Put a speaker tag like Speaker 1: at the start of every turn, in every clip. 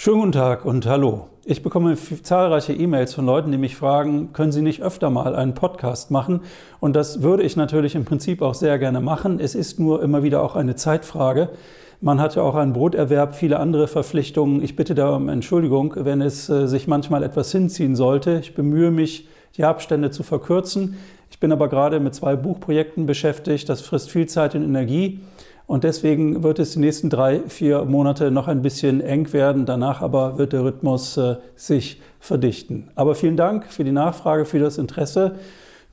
Speaker 1: Schönen guten Tag und hallo. Ich bekomme zahlreiche E-Mails von Leuten, die mich fragen, können Sie nicht öfter mal einen Podcast machen? Und das würde ich natürlich im Prinzip auch sehr gerne machen. Es ist nur immer wieder auch eine Zeitfrage. Man hat ja auch einen Broterwerb, viele andere Verpflichtungen. Ich bitte da um Entschuldigung, wenn es äh, sich manchmal etwas hinziehen sollte. Ich bemühe mich, die Abstände zu verkürzen. Ich bin aber gerade mit zwei Buchprojekten beschäftigt. Das frisst viel Zeit und Energie. Und deswegen wird es die nächsten drei, vier Monate noch ein bisschen eng werden. Danach aber wird der Rhythmus äh, sich verdichten. Aber vielen Dank für die Nachfrage, für das Interesse.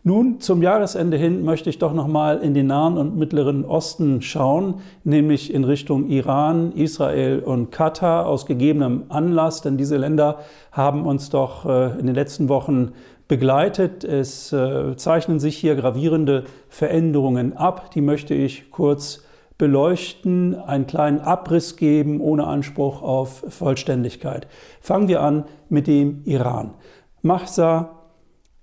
Speaker 1: Nun, zum Jahresende hin möchte ich doch nochmal in den Nahen und Mittleren Osten schauen, nämlich in Richtung Iran, Israel und Katar aus gegebenem Anlass, denn diese Länder haben uns doch äh, in den letzten Wochen begleitet. Es äh, zeichnen sich hier gravierende Veränderungen ab, die möchte ich kurz beleuchten, einen kleinen Abriss geben, ohne Anspruch auf Vollständigkeit. Fangen wir an mit dem Iran. Mahsa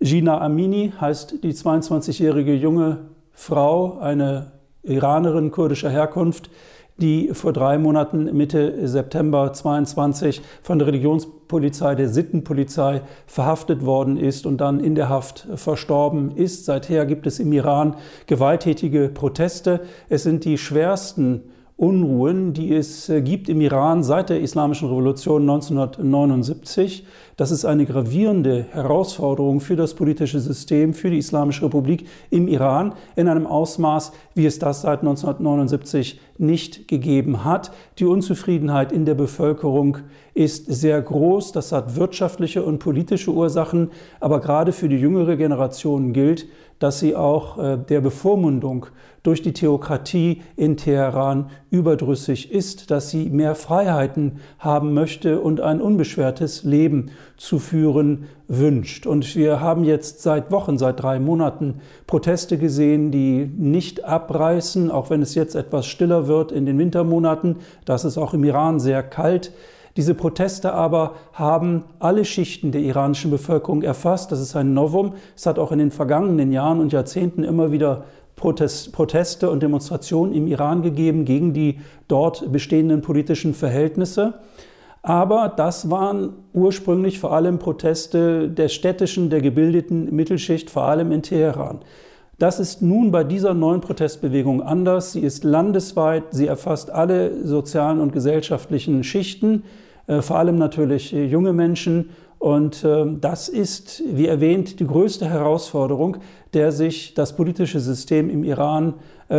Speaker 1: Gina Amini heißt die 22-jährige junge Frau, eine Iranerin kurdischer Herkunft, die vor drei Monaten Mitte September 22 von der Religionspolizei, der Sittenpolizei verhaftet worden ist und dann in der Haft verstorben ist. Seither gibt es im Iran gewalttätige Proteste. Es sind die schwersten Unruhen, die es äh, gibt im Iran seit der Islamischen Revolution 1979. Das ist eine gravierende Herausforderung für das politische System, für die Islamische Republik im Iran in einem Ausmaß, wie es das seit 1979 nicht gegeben hat. Die Unzufriedenheit in der Bevölkerung ist sehr groß. Das hat wirtschaftliche und politische Ursachen. Aber gerade für die jüngere Generation gilt, dass sie auch äh, der Bevormundung durch die Theokratie in Teheran überdrüssig ist, dass sie mehr Freiheiten haben möchte und ein unbeschwertes Leben zu führen wünscht. Und wir haben jetzt seit Wochen, seit drei Monaten Proteste gesehen, die nicht abreißen, auch wenn es jetzt etwas stiller wird in den Wintermonaten. Das ist auch im Iran sehr kalt. Diese Proteste aber haben alle Schichten der iranischen Bevölkerung erfasst. Das ist ein Novum. Es hat auch in den vergangenen Jahren und Jahrzehnten immer wieder Protest, Proteste und Demonstrationen im Iran gegeben gegen die dort bestehenden politischen Verhältnisse. Aber das waren ursprünglich vor allem Proteste der städtischen, der gebildeten Mittelschicht, vor allem in Teheran. Das ist nun bei dieser neuen Protestbewegung anders. Sie ist landesweit, sie erfasst alle sozialen und gesellschaftlichen Schichten, äh, vor allem natürlich äh, junge Menschen. Und äh, das ist, wie erwähnt, die größte Herausforderung, der sich das politische System im Iran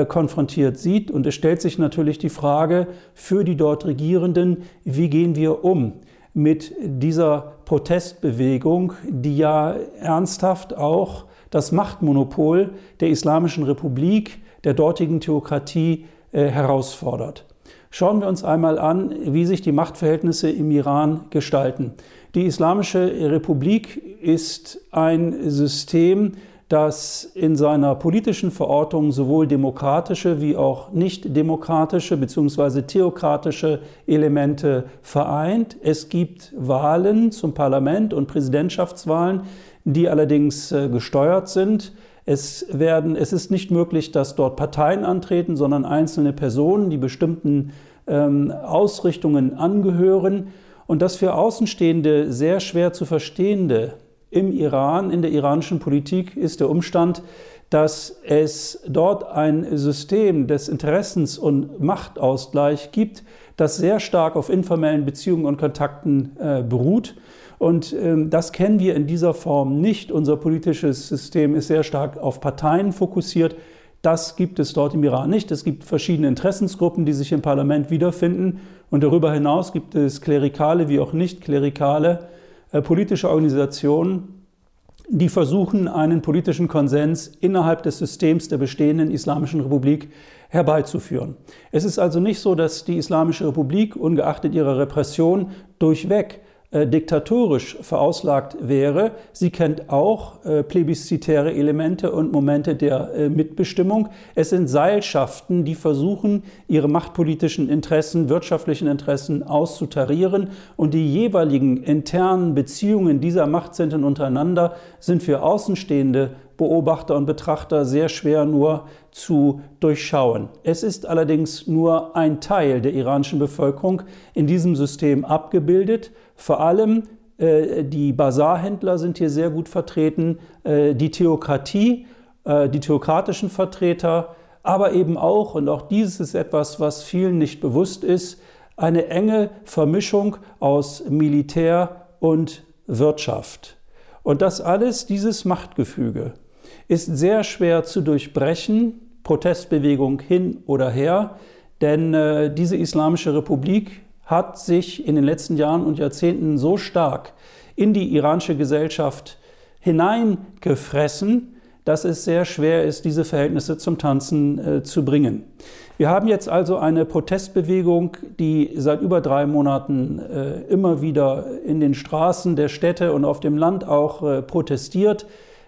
Speaker 1: konfrontiert sieht. Und es stellt sich natürlich die Frage für die dort Regierenden, wie gehen wir um mit dieser Protestbewegung, die ja ernsthaft auch das Machtmonopol der Islamischen Republik, der dortigen Theokratie äh, herausfordert. Schauen wir uns einmal an, wie sich die Machtverhältnisse im Iran gestalten. Die Islamische Republik ist ein System, das in seiner politischen Verortung sowohl demokratische wie auch nicht demokratische bzw. theokratische Elemente vereint. Es gibt Wahlen zum Parlament und Präsidentschaftswahlen, die allerdings äh, gesteuert sind. Es, werden, es ist nicht möglich, dass dort Parteien antreten, sondern einzelne Personen, die bestimmten ähm, Ausrichtungen angehören. Und das für Außenstehende sehr schwer zu verstehende im Iran, in der iranischen Politik, ist der Umstand, dass es dort ein System des Interessens- und Machtausgleich gibt, das sehr stark auf informellen Beziehungen und Kontakten äh, beruht. Und ähm, das kennen wir in dieser Form nicht. Unser politisches System ist sehr stark auf Parteien fokussiert. Das gibt es dort im Iran nicht. Es gibt verschiedene Interessensgruppen, die sich im Parlament wiederfinden. Und darüber hinaus gibt es klerikale wie auch nicht klerikale politische Organisationen, die versuchen, einen politischen Konsens innerhalb des Systems der bestehenden Islamischen Republik herbeizuführen. Es ist also nicht so, dass die Islamische Republik ungeachtet ihrer Repression durchweg äh, diktatorisch verauslagt wäre. Sie kennt auch äh, plebiszitäre Elemente und Momente der äh, Mitbestimmung. Es sind Seilschaften, die versuchen, ihre machtpolitischen Interessen, wirtschaftlichen Interessen auszutarieren und die jeweiligen internen Beziehungen dieser Machtzentren untereinander sind für Außenstehende Beobachter und Betrachter sehr schwer nur zu durchschauen. Es ist allerdings nur ein Teil der iranischen Bevölkerung in diesem System abgebildet. Vor allem äh, die Basarhändler sind hier sehr gut vertreten, äh, die Theokratie, äh, die theokratischen Vertreter, aber eben auch, und auch dieses ist etwas, was vielen nicht bewusst ist, eine enge Vermischung aus Militär und Wirtschaft. Und das alles, dieses Machtgefüge, ist sehr schwer zu durchbrechen, Protestbewegung hin oder her, denn äh, diese Islamische Republik hat sich in den letzten Jahren und Jahrzehnten so stark in die iranische Gesellschaft hineingefressen, dass es sehr schwer ist, diese Verhältnisse zum Tanzen äh, zu bringen. Wir haben jetzt also eine Protestbewegung, die seit über drei Monaten äh, immer wieder in den Straßen der Städte und auf dem Land auch äh, protestiert.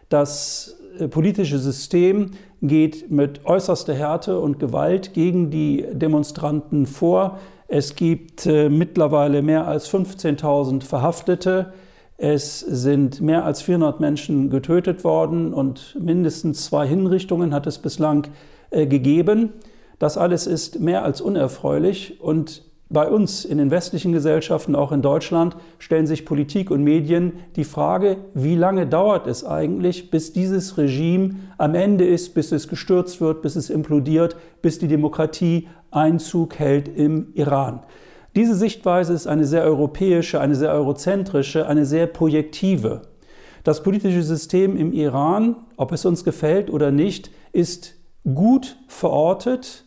Speaker 1: Das äh, politische System geht mit äußerster Härte und Gewalt gegen die Demonstranten vor. Es gibt äh, mittlerweile mehr als 15.000 Verhaftete. Es sind mehr als 400 Menschen getötet worden und mindestens zwei Hinrichtungen hat es bislang äh, gegeben. Das alles ist mehr als unerfreulich und bei uns in den westlichen Gesellschaften, auch in Deutschland, stellen sich Politik und Medien die Frage, wie lange dauert es eigentlich, bis dieses Regime am Ende ist, bis es gestürzt wird, bis es implodiert, bis die Demokratie Einzug hält im Iran. Diese Sichtweise ist eine sehr europäische, eine sehr eurozentrische, eine sehr projektive. Das politische System im Iran, ob es uns gefällt oder nicht, ist gut verortet,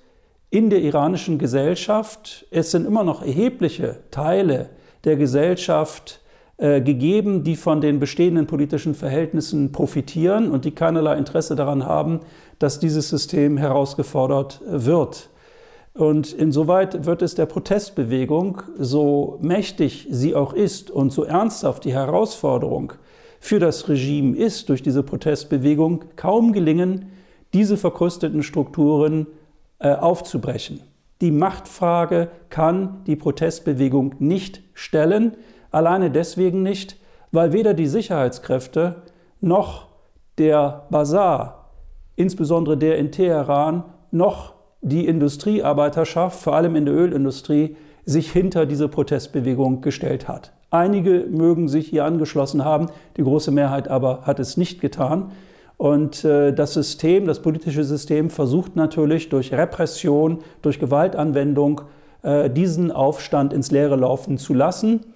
Speaker 1: in der iranischen Gesellschaft. Es sind immer noch erhebliche Teile der Gesellschaft äh, gegeben, die von den bestehenden politischen Verhältnissen profitieren und die keinerlei Interesse daran haben, dass dieses System herausgefordert wird. Und insoweit wird es der Protestbewegung, so mächtig sie auch ist und so ernsthaft die Herausforderung für das Regime ist, durch diese Protestbewegung kaum gelingen, diese verkrusteten Strukturen äh, aufzubrechen. Die Machtfrage kann die Protestbewegung nicht stellen, alleine deswegen nicht, weil weder die Sicherheitskräfte noch der Bazar, insbesondere der in Teheran, noch die Industriearbeiterschaft, vor allem in der Ölindustrie, sich hinter diese Protestbewegung gestellt hat. Einige mögen sich hier angeschlossen haben, die große Mehrheit aber hat es nicht getan. Und äh, das System, das politische System versucht natürlich durch Repression, durch Gewaltanwendung äh, diesen Aufstand ins Leere laufen zu lassen.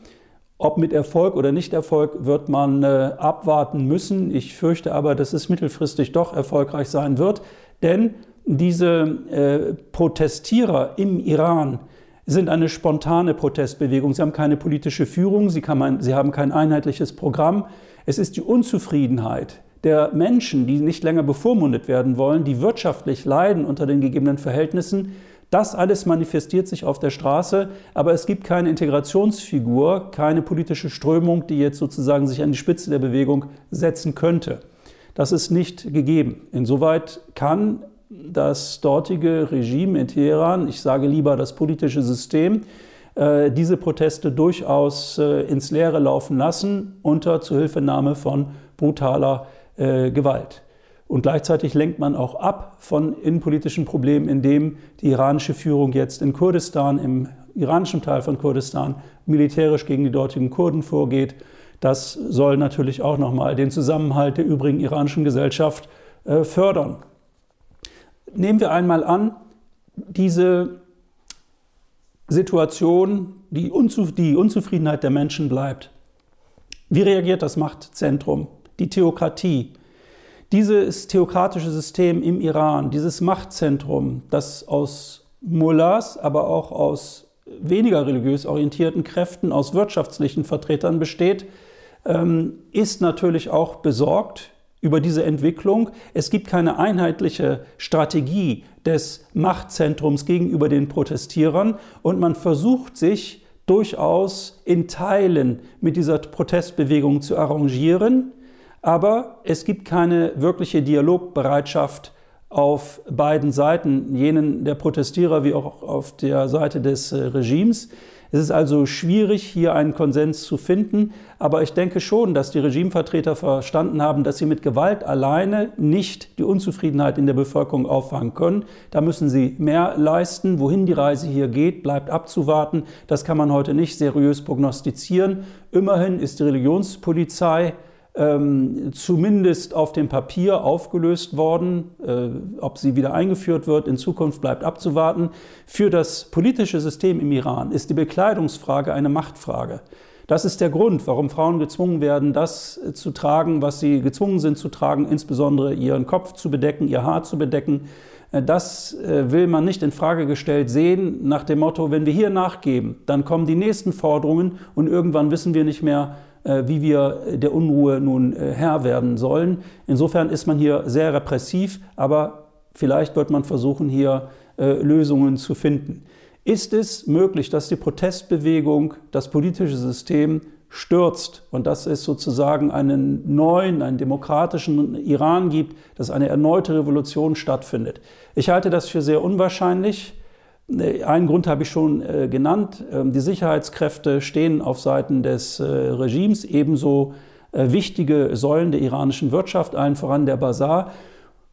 Speaker 1: Ob mit Erfolg oder nicht Erfolg wird man äh, abwarten müssen. Ich fürchte aber, dass es mittelfristig doch erfolgreich sein wird, denn diese Protestierer im Iran sind eine spontane Protestbewegung. Sie haben keine politische Führung, sie, man, sie haben kein einheitliches Programm. Es ist die Unzufriedenheit der Menschen, die nicht länger bevormundet werden wollen, die wirtschaftlich leiden unter den gegebenen Verhältnissen, das alles manifestiert sich auf der Straße, aber es gibt keine Integrationsfigur, keine politische Strömung, die jetzt sozusagen sich an die Spitze der Bewegung setzen könnte. Das ist nicht gegeben. Insoweit kann das dortige Regime in Teheran, ich sage lieber das politische System, äh, diese Proteste durchaus äh, ins Leere laufen lassen unter Zuhilfenahme von brutaler äh, Gewalt. Und gleichzeitig lenkt man auch ab von innenpolitischen Problemen, indem die iranische Führung jetzt in Kurdistan, im iranischen Teil von Kurdistan, militärisch gegen die dortigen Kurden vorgeht. Das soll natürlich auch nochmal den Zusammenhalt der übrigen iranischen Gesellschaft äh, fördern. Nehmen wir einmal an, diese Situation, die, Unzuf die Unzufriedenheit der Menschen bleibt. Wie reagiert das Machtzentrum? Die Theokratie. Dieses theokratische System im Iran, dieses Machtzentrum, das aus Mullahs, aber auch aus weniger religiös orientierten Kräften, aus wirtschaftlichen Vertretern besteht, ähm, ist natürlich auch besorgt über diese Entwicklung. Es gibt keine einheitliche Strategie des Machtzentrums gegenüber den Protestierern und man versucht sich durchaus in Teilen mit dieser Protestbewegung zu arrangieren. Aber es gibt keine wirkliche Dialogbereitschaft auf beiden Seiten, jenen der Protestierer wie auch auf der Seite des äh, Regimes. Es ist also schwierig, hier einen Konsens zu finden, aber ich denke schon, dass die Regimevertreter verstanden haben, dass sie mit Gewalt alleine nicht die Unzufriedenheit in der Bevölkerung auffangen können. Da müssen sie mehr leisten. Wohin die Reise hier geht, bleibt abzuwarten. Das kann man heute nicht seriös prognostizieren. Immerhin ist die Religionspolizei ähm, zumindest auf dem Papier aufgelöst worden. Äh, ob sie wieder eingeführt wird, in Zukunft bleibt abzuwarten. Für das politische System im Iran ist die Bekleidungsfrage eine Machtfrage. Das ist der Grund, warum Frauen gezwungen werden, das zu tragen, was sie gezwungen sind zu tragen, insbesondere ihren Kopf zu bedecken, ihr Haar zu bedecken. Äh, das äh, will man nicht in Frage gestellt sehen, nach dem Motto, wenn wir hier nachgeben, dann kommen die nächsten Forderungen und irgendwann wissen wir nicht mehr, äh, wie wir der Unruhe nun äh, Herr werden sollen. Insofern ist man hier sehr repressiv, aber vielleicht wird man versuchen, hier äh, Lösungen zu finden. Ist es möglich, dass die Protestbewegung das politische System stürzt und dass es sozusagen einen neuen, einen demokratischen Iran gibt, dass eine erneute Revolution stattfindet? Ich halte das für sehr unwahrscheinlich. Einen Grund habe ich schon äh, genannt. Ähm, die Sicherheitskräfte stehen auf Seiten des äh, Regimes, ebenso äh, wichtige Säulen der iranischen Wirtschaft, allen voran der Bazar.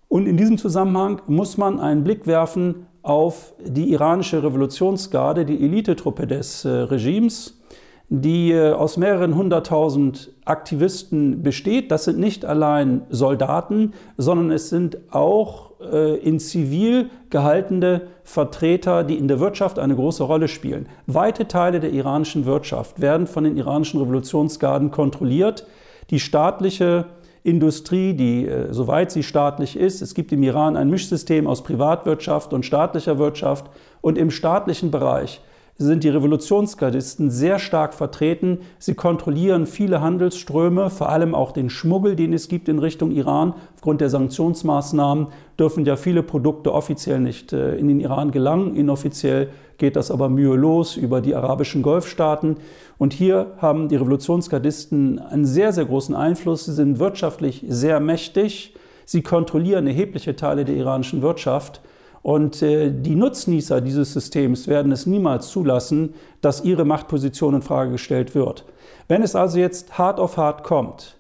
Speaker 1: Und in diesem Zusammenhang muss man einen Blick werfen auf die iranische Revolutionsgarde, die Elitetruppe des Regimes, die aus mehreren hunderttausend Aktivisten besteht. Das sind nicht allein Soldaten, sondern es sind auch äh, in Zivil gehaltene Vertreter, die in der Wirtschaft eine große Rolle spielen. Weite Teile der iranischen Wirtschaft werden von den iranischen Revolutionsgarden kontrolliert. Die staatliche Industrie, die, äh, soweit sie staatlich ist, es gibt im Iran ein Mischsystem aus Privatwirtschaft und staatlicher Wirtschaft und im staatlichen Bereich sind die Revolutionsgardisten sehr stark vertreten. Sie kontrollieren viele Handelsströme, vor allem auch den Schmuggel, den es gibt in Richtung Iran. Aufgrund der Sanktionsmaßnahmen dürfen ja viele Produkte offiziell nicht äh, in den Iran gelangen. Inoffiziell geht das aber mühelos über die arabischen Golfstaaten. Und hier haben die Revolutionsgardisten einen sehr, sehr großen Einfluss. Sie sind wirtschaftlich sehr mächtig. Sie kontrollieren erhebliche Teile der iranischen Wirtschaft. Und äh, die Nutznießer dieses Systems werden es niemals zulassen, dass ihre Machtposition in Frage gestellt wird. Wenn es also jetzt hart auf hart kommt,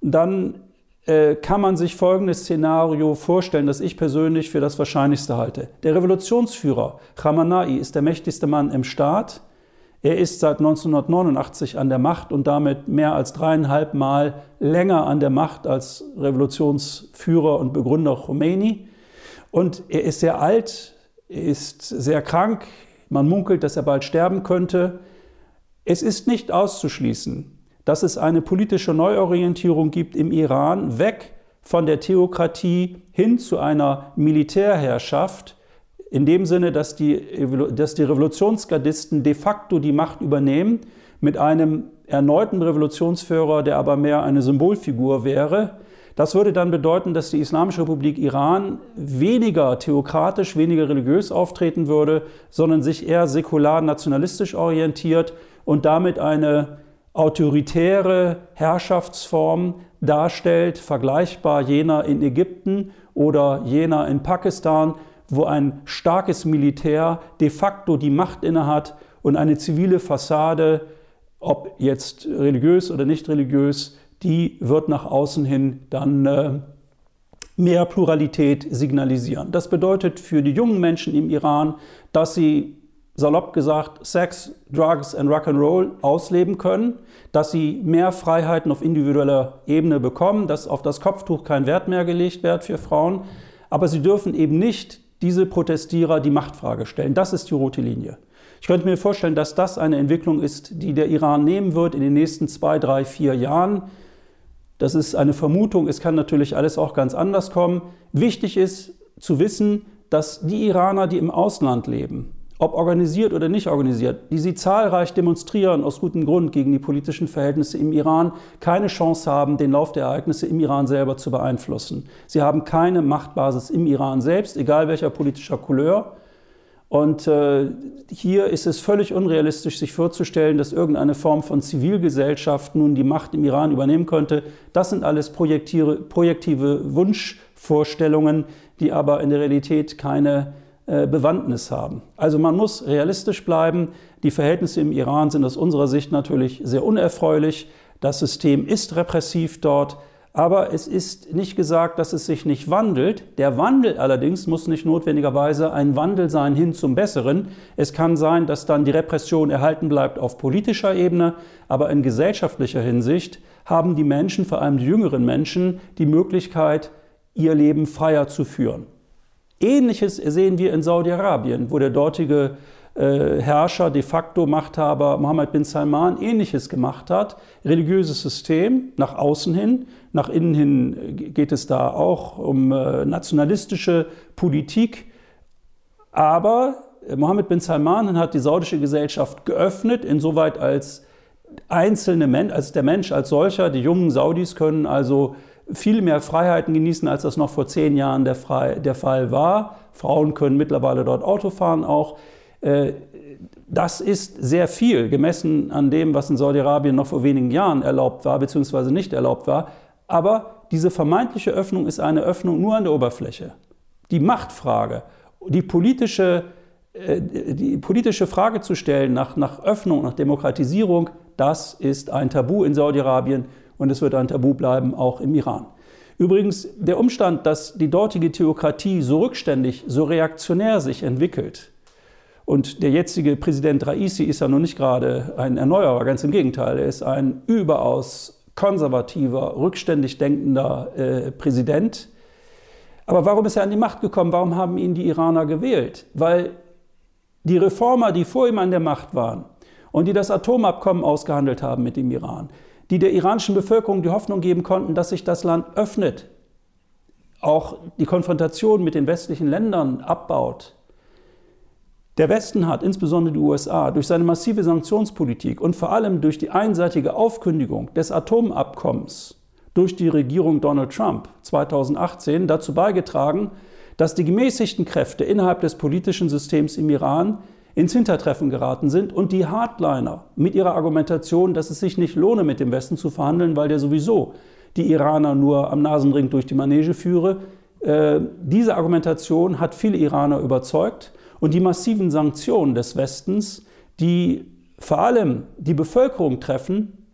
Speaker 1: dann äh, kann man sich folgendes Szenario vorstellen, das ich persönlich für das Wahrscheinlichste halte. Der Revolutionsführer Khamenei ist der mächtigste Mann im Staat. Er ist seit 1989 an der Macht und damit mehr als dreieinhalb Mal länger an der Macht als Revolutionsführer und Begründer Khomeini. Und er ist sehr alt, er ist sehr krank, man munkelt, dass er bald sterben könnte. Es ist nicht auszuschließen, dass es eine politische Neuorientierung gibt im Iran, weg von der Theokratie hin zu einer Militärherrschaft, in dem Sinne, dass die, dass die Revolutionsgardisten de facto die Macht übernehmen, mit einem erneuten Revolutionsführer, der aber mehr eine Symbolfigur wäre, das würde dann bedeuten, dass die Islamische Republik Iran weniger theokratisch, weniger religiös auftreten würde, sondern sich eher säkular nationalistisch orientiert und damit eine autoritäre Herrschaftsform darstellt, vergleichbar jener in Ägypten oder jener in Pakistan, wo ein starkes Militär de facto die Macht innehat und eine zivile Fassade, ob jetzt religiös oder nicht religiös, die wird nach außen hin dann äh, mehr Pluralität signalisieren. Das bedeutet für die jungen Menschen im Iran, dass sie salopp gesagt Sex, Drugs and Rock'n'Roll ausleben können, dass sie mehr Freiheiten auf individueller Ebene bekommen, dass auf das Kopftuch kein Wert mehr gelegt wird für Frauen, aber sie dürfen eben nicht diese Protestierer die Machtfrage stellen. Das ist die rote Linie. Ich könnte mir vorstellen, dass das eine Entwicklung ist, die der Iran nehmen wird in den nächsten zwei, drei, vier Jahren. Das ist eine Vermutung, es kann natürlich alles auch ganz anders kommen. Wichtig ist zu wissen, dass die Iraner, die im Ausland leben, ob organisiert oder nicht organisiert, die sie zahlreich demonstrieren aus gutem Grund gegen die politischen Verhältnisse im Iran, keine Chance haben, den Lauf der Ereignisse im Iran selber zu beeinflussen. Sie haben keine Machtbasis im Iran selbst, egal welcher politischer Couleur. Und äh, hier ist es völlig unrealistisch, sich vorzustellen, dass irgendeine Form von Zivilgesellschaft nun die Macht im Iran übernehmen könnte. Das sind alles projektive Wunschvorstellungen, die aber in der Realität keine äh, Bewandtnis haben. Also man muss realistisch bleiben. Die Verhältnisse im Iran sind aus unserer Sicht natürlich sehr unerfreulich. Das System ist repressiv dort. Aber es ist nicht gesagt, dass es sich nicht wandelt. Der Wandel allerdings muss nicht notwendigerweise ein Wandel sein hin zum Besseren. Es kann sein, dass dann die Repression erhalten bleibt auf politischer Ebene, aber in gesellschaftlicher Hinsicht haben die Menschen, vor allem die jüngeren Menschen, die Möglichkeit, ihr Leben freier zu führen. Ähnliches sehen wir in Saudi-Arabien, wo der dortige äh, Herrscher, de facto Machthaber Mohammed bin Salman ähnliches gemacht hat. Religiöses System nach außen hin, nach innen hin geht es da auch um äh, nationalistische Politik. Aber Mohammed bin Salman hat die saudische Gesellschaft geöffnet, insoweit als einzelne Mensch, als der Mensch als solcher, die jungen Saudis können also viel mehr Freiheiten genießen, als das noch vor zehn Jahren der Fall war. Frauen können mittlerweile dort Auto fahren auch. Äh, das ist sehr viel, gemessen an dem, was in Saudi-Arabien noch vor wenigen Jahren erlaubt war, beziehungsweise nicht erlaubt war. Aber diese vermeintliche Öffnung ist eine Öffnung nur an der Oberfläche. Die Machtfrage, die politische, äh, die politische Frage zu stellen nach, nach Öffnung, nach Demokratisierung, das ist ein Tabu in Saudi-Arabien und es wird ein Tabu bleiben, auch im Iran. Übrigens, der Umstand, dass die dortige Theokratie so rückständig, so reaktionär sich entwickelt, und der jetzige Präsident Raisi ist ja nun nicht gerade ein Erneuerer, ganz im Gegenteil. Er ist ein überaus konservativer, rückständig denkender äh, Präsident. Aber warum ist er an die Macht gekommen? Warum haben ihn die Iraner gewählt? Weil die Reformer, die vor ihm an der Macht waren und die das Atomabkommen ausgehandelt haben mit dem Iran, die der iranischen Bevölkerung die Hoffnung geben konnten, dass sich das Land öffnet, auch die Konfrontation mit den westlichen Ländern abbaut, der Westen hat, insbesondere die USA, durch seine massive Sanktionspolitik und vor allem durch die einseitige Aufkündigung des Atomabkommens durch die Regierung Donald Trump 2018 dazu beigetragen, dass die gemäßigten Kräfte innerhalb des politischen Systems im Iran ins Hintertreffen geraten sind und die Hardliner mit ihrer Argumentation, dass es sich nicht lohne, mit dem Westen zu verhandeln, weil der sowieso die Iraner nur am Nasenring durch die Manege führe, äh, diese Argumentation hat viele Iraner überzeugt und die massiven Sanktionen des Westens, die vor allem die Bevölkerung treffen,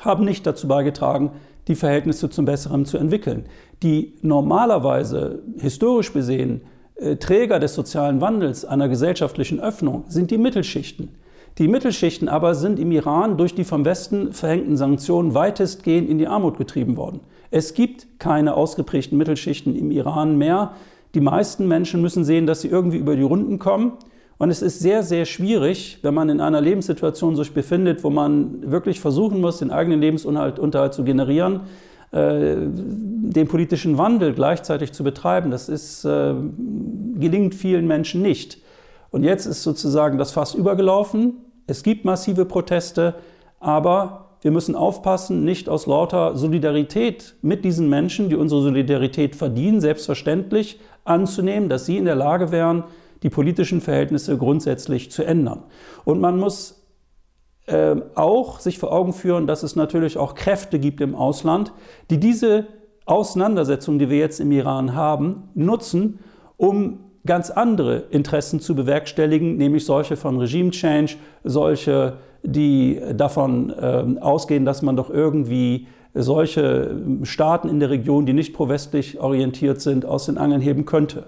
Speaker 1: haben nicht dazu beigetragen, die Verhältnisse zum Besseren zu entwickeln. Die normalerweise, historisch besehen, äh, Träger des sozialen Wandels, einer gesellschaftlichen Öffnung, sind die Mittelschichten. Die Mittelschichten aber sind im Iran durch die vom Westen verhängten Sanktionen weitestgehend in die Armut getrieben worden. Es gibt keine ausgeprägten Mittelschichten im Iran mehr. Die meisten Menschen müssen sehen, dass sie irgendwie über die Runden kommen. Und es ist sehr, sehr schwierig, wenn man in einer Lebenssituation sich befindet, wo man wirklich versuchen muss, den eigenen Lebensunterhalt zu generieren, äh, den politischen Wandel gleichzeitig zu betreiben. Das ist, äh, gelingt vielen Menschen nicht. Und jetzt ist sozusagen das Fass übergelaufen. Es gibt massive Proteste, aber wir müssen aufpassen, nicht aus lauter Solidarität mit diesen Menschen, die unsere Solidarität verdienen, selbstverständlich anzunehmen, dass sie in der Lage wären, die politischen Verhältnisse grundsätzlich zu ändern. Und man muss äh, auch sich vor Augen führen, dass es natürlich auch Kräfte gibt im Ausland, die diese Auseinandersetzung, die wir jetzt im Iran haben, nutzen, um ganz andere Interessen zu bewerkstelligen, nämlich solche von Regime Change, solche die davon äh, ausgehen, dass man doch irgendwie solche Staaten in der Region, die nicht pro-westlich orientiert sind, aus den Angeln heben könnte.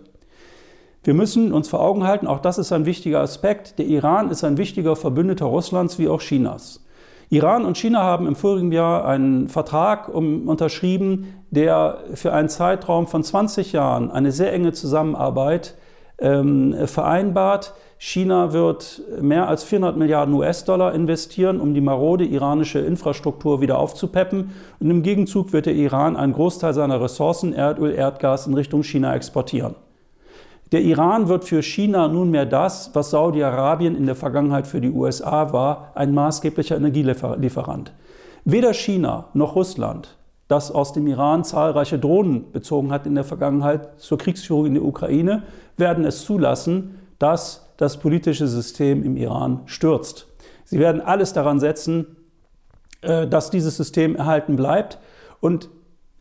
Speaker 1: Wir müssen uns vor Augen halten, auch das ist ein wichtiger Aspekt, der Iran ist ein wichtiger Verbündeter Russlands wie auch Chinas. Iran und China haben im vorigen Jahr einen Vertrag unterschrieben, der für einen Zeitraum von 20 Jahren eine sehr enge Zusammenarbeit ähm, vereinbart, China wird mehr als 400 Milliarden US-Dollar investieren, um die marode iranische Infrastruktur wieder aufzupeppen. Und im Gegenzug wird der Iran einen Großteil seiner Ressourcen, Erdöl, Erdgas, in Richtung China exportieren. Der Iran wird für China nunmehr das, was Saudi-Arabien in der Vergangenheit für die USA war, ein maßgeblicher Energielieferant. Weder China noch Russland, das aus dem Iran zahlreiche Drohnen bezogen hat in der Vergangenheit zur Kriegsführung in der Ukraine, werden es zulassen, dass das politische System im Iran stürzt. Sie werden alles daran setzen, äh, dass dieses System erhalten bleibt. Und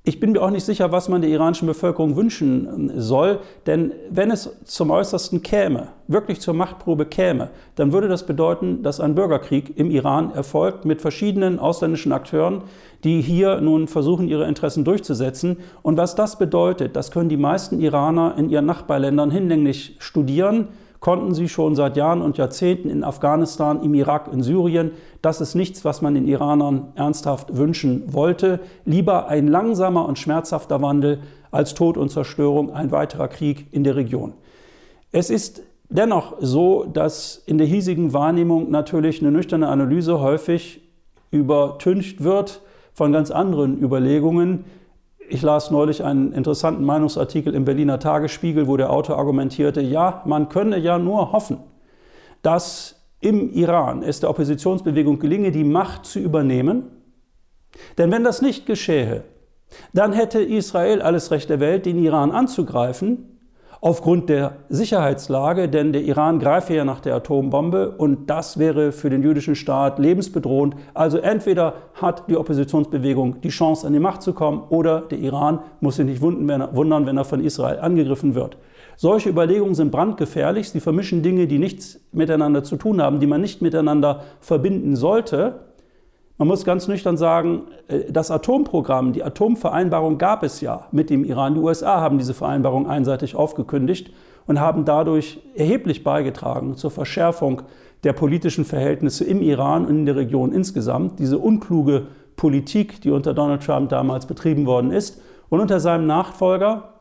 Speaker 1: ich bin mir auch nicht sicher, was man der iranischen Bevölkerung wünschen ähm, soll, denn wenn es zum Äußersten käme, wirklich zur Machtprobe käme, dann würde das bedeuten, dass ein Bürgerkrieg im Iran erfolgt mit verschiedenen ausländischen Akteuren, die hier nun versuchen, ihre Interessen durchzusetzen. Und was das bedeutet, das können die meisten Iraner in ihren Nachbarländern hinlänglich studieren konnten sie schon seit Jahren und Jahrzehnten in Afghanistan, im Irak, in Syrien. Das ist nichts, was man den Iranern ernsthaft wünschen wollte. Lieber ein langsamer und schmerzhafter Wandel als Tod und Zerstörung, ein weiterer Krieg in der Region. Es ist dennoch so, dass in der hiesigen Wahrnehmung natürlich eine nüchterne Analyse häufig übertüncht wird von ganz anderen Überlegungen, ich las neulich einen interessanten Meinungsartikel im Berliner Tagesspiegel, wo der Autor argumentierte, ja, man könne ja nur hoffen, dass im Iran es der Oppositionsbewegung gelinge, die Macht zu übernehmen. Denn wenn das nicht geschähe, dann hätte Israel alles Recht der Welt, den Iran anzugreifen aufgrund der Sicherheitslage, denn der Iran greife ja nach der Atombombe und das wäre für den jüdischen Staat lebensbedrohend. Also entweder hat die Oppositionsbewegung die Chance, an die Macht zu kommen, oder der Iran muss sich nicht wundern, wenn er von Israel angegriffen wird. Solche Überlegungen sind brandgefährlich. Sie vermischen Dinge, die nichts miteinander zu tun haben, die man nicht miteinander verbinden sollte. Man muss ganz nüchtern sagen, äh, das Atomprogramm, die Atomvereinbarung gab es ja mit dem Iran. Die USA haben diese Vereinbarung einseitig aufgekündigt und haben dadurch erheblich beigetragen zur Verschärfung der politischen Verhältnisse im Iran und in der Region insgesamt. Diese unkluge Politik, die unter Donald Trump damals betrieben worden ist. Und unter seinem Nachfolger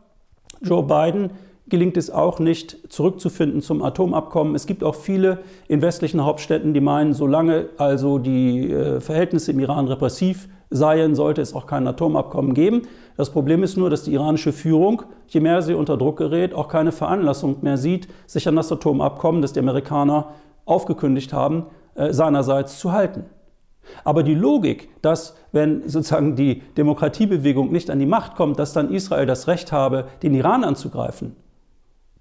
Speaker 1: Joe Biden gelingt es auch nicht zurückzufinden zum Atomabkommen. Es gibt auch viele in westlichen Hauptstädten, die meinen, solange also die äh, Verhältnisse im Iran repressiv seien, sollte es auch kein Atomabkommen geben. Das Problem ist nur, dass die iranische Führung, je mehr sie unter Druck gerät, auch keine Veranlassung mehr sieht, sich an das Atomabkommen, das die Amerikaner aufgekündigt haben, äh, seinerseits zu halten. Aber die Logik, dass wenn sozusagen die Demokratiebewegung nicht an die Macht kommt, dass dann Israel das Recht habe, den Iran anzugreifen,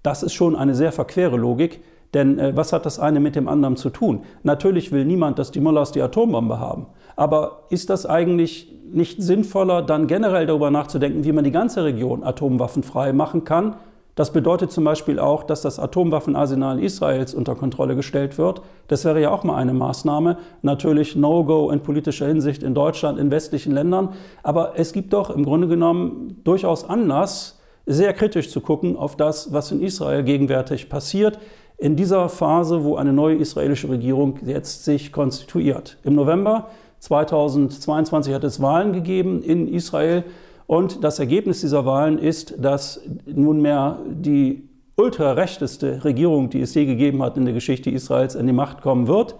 Speaker 1: das ist schon eine sehr verquere Logik, denn äh, was hat das eine mit dem anderen zu tun? Natürlich will niemand, dass die Mullahs die Atombombe haben. Aber ist das eigentlich nicht sinnvoller, dann generell darüber nachzudenken, wie man die ganze Region atomwaffenfrei machen kann? Das bedeutet zum Beispiel auch, dass das Atomwaffenarsenal Israels unter Kontrolle gestellt wird. Das wäre ja auch mal eine Maßnahme. Natürlich No-Go in politischer Hinsicht in Deutschland, in westlichen Ländern. Aber es gibt doch im Grunde genommen durchaus Anlass, sehr kritisch zu gucken auf das, was in Israel gegenwärtig passiert, in dieser Phase, wo eine neue israelische Regierung jetzt sich konstituiert. Im November 2022 hat es Wahlen gegeben in Israel und das Ergebnis dieser Wahlen ist, dass nunmehr die ultrarechteste Regierung, die es je gegeben hat in der Geschichte Israels, an die Macht kommen wird.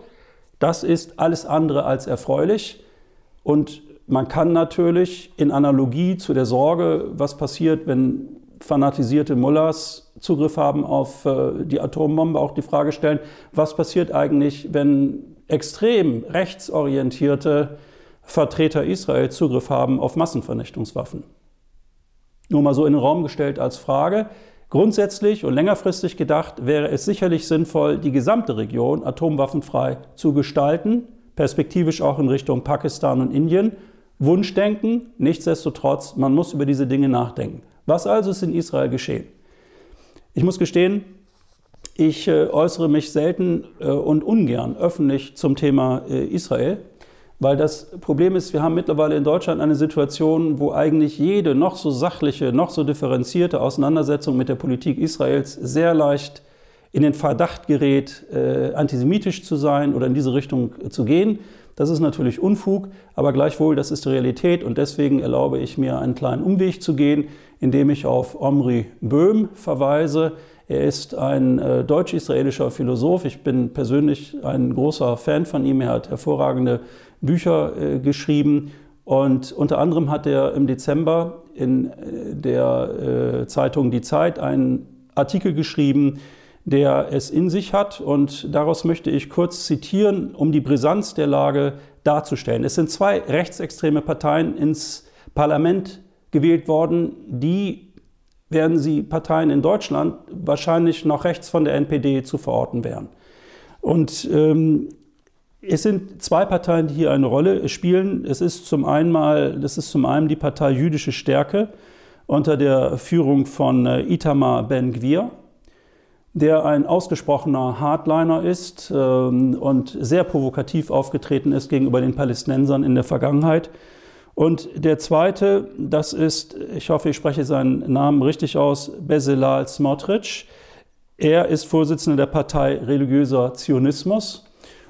Speaker 1: Das ist alles andere als erfreulich und man kann natürlich in Analogie zu der Sorge, was passiert, wenn fanatisierte Mullahs Zugriff haben auf äh, die Atombombe, auch die Frage stellen, was passiert eigentlich, wenn extrem rechtsorientierte Vertreter Israel Zugriff haben auf Massenvernichtungswaffen. Nur mal so in den Raum gestellt als Frage. Grundsätzlich und längerfristig gedacht wäre es sicherlich sinnvoll, die gesamte Region atomwaffenfrei zu gestalten, perspektivisch auch in Richtung Pakistan und Indien. Wunschdenken, nichtsdestotrotz, man muss über diese Dinge nachdenken. Was also ist in Israel geschehen? Ich muss gestehen, ich äh, äußere mich selten äh, und ungern öffentlich zum Thema äh, Israel, weil das Problem ist, wir haben mittlerweile in Deutschland eine Situation, wo eigentlich jede noch so sachliche, noch so differenzierte Auseinandersetzung mit der Politik Israels sehr leicht in den Verdacht gerät, antisemitisch zu sein oder in diese Richtung zu gehen. Das ist natürlich Unfug, aber gleichwohl, das ist die Realität und deswegen erlaube ich mir einen kleinen Umweg zu gehen, indem ich auf Omri Böhm verweise. Er ist ein äh, deutsch-israelischer Philosoph. Ich bin persönlich ein großer Fan von ihm. Er hat hervorragende Bücher äh, geschrieben und unter anderem hat er im Dezember in äh, der äh, Zeitung Die Zeit einen Artikel geschrieben, der es in sich hat. Und daraus möchte ich kurz zitieren, um die Brisanz der Lage darzustellen. Es sind zwei rechtsextreme Parteien ins Parlament gewählt worden, die, wären sie Parteien in Deutschland, wahrscheinlich noch rechts von der NPD zu verorten wären. Und ähm, es sind zwei Parteien, die hier eine Rolle spielen. Es ist zum einen mal, das ist zum einen die Partei Jüdische Stärke unter der Führung von äh, Itamar Ben-Gvir, der ein ausgesprochener Hardliner ist ähm, und sehr provokativ aufgetreten ist gegenüber den Palästinensern in der Vergangenheit. Und der zweite, das ist, ich hoffe, ich spreche seinen Namen richtig aus, Bezalel Smotrich. Er ist Vorsitzender der Partei Religiöser Zionismus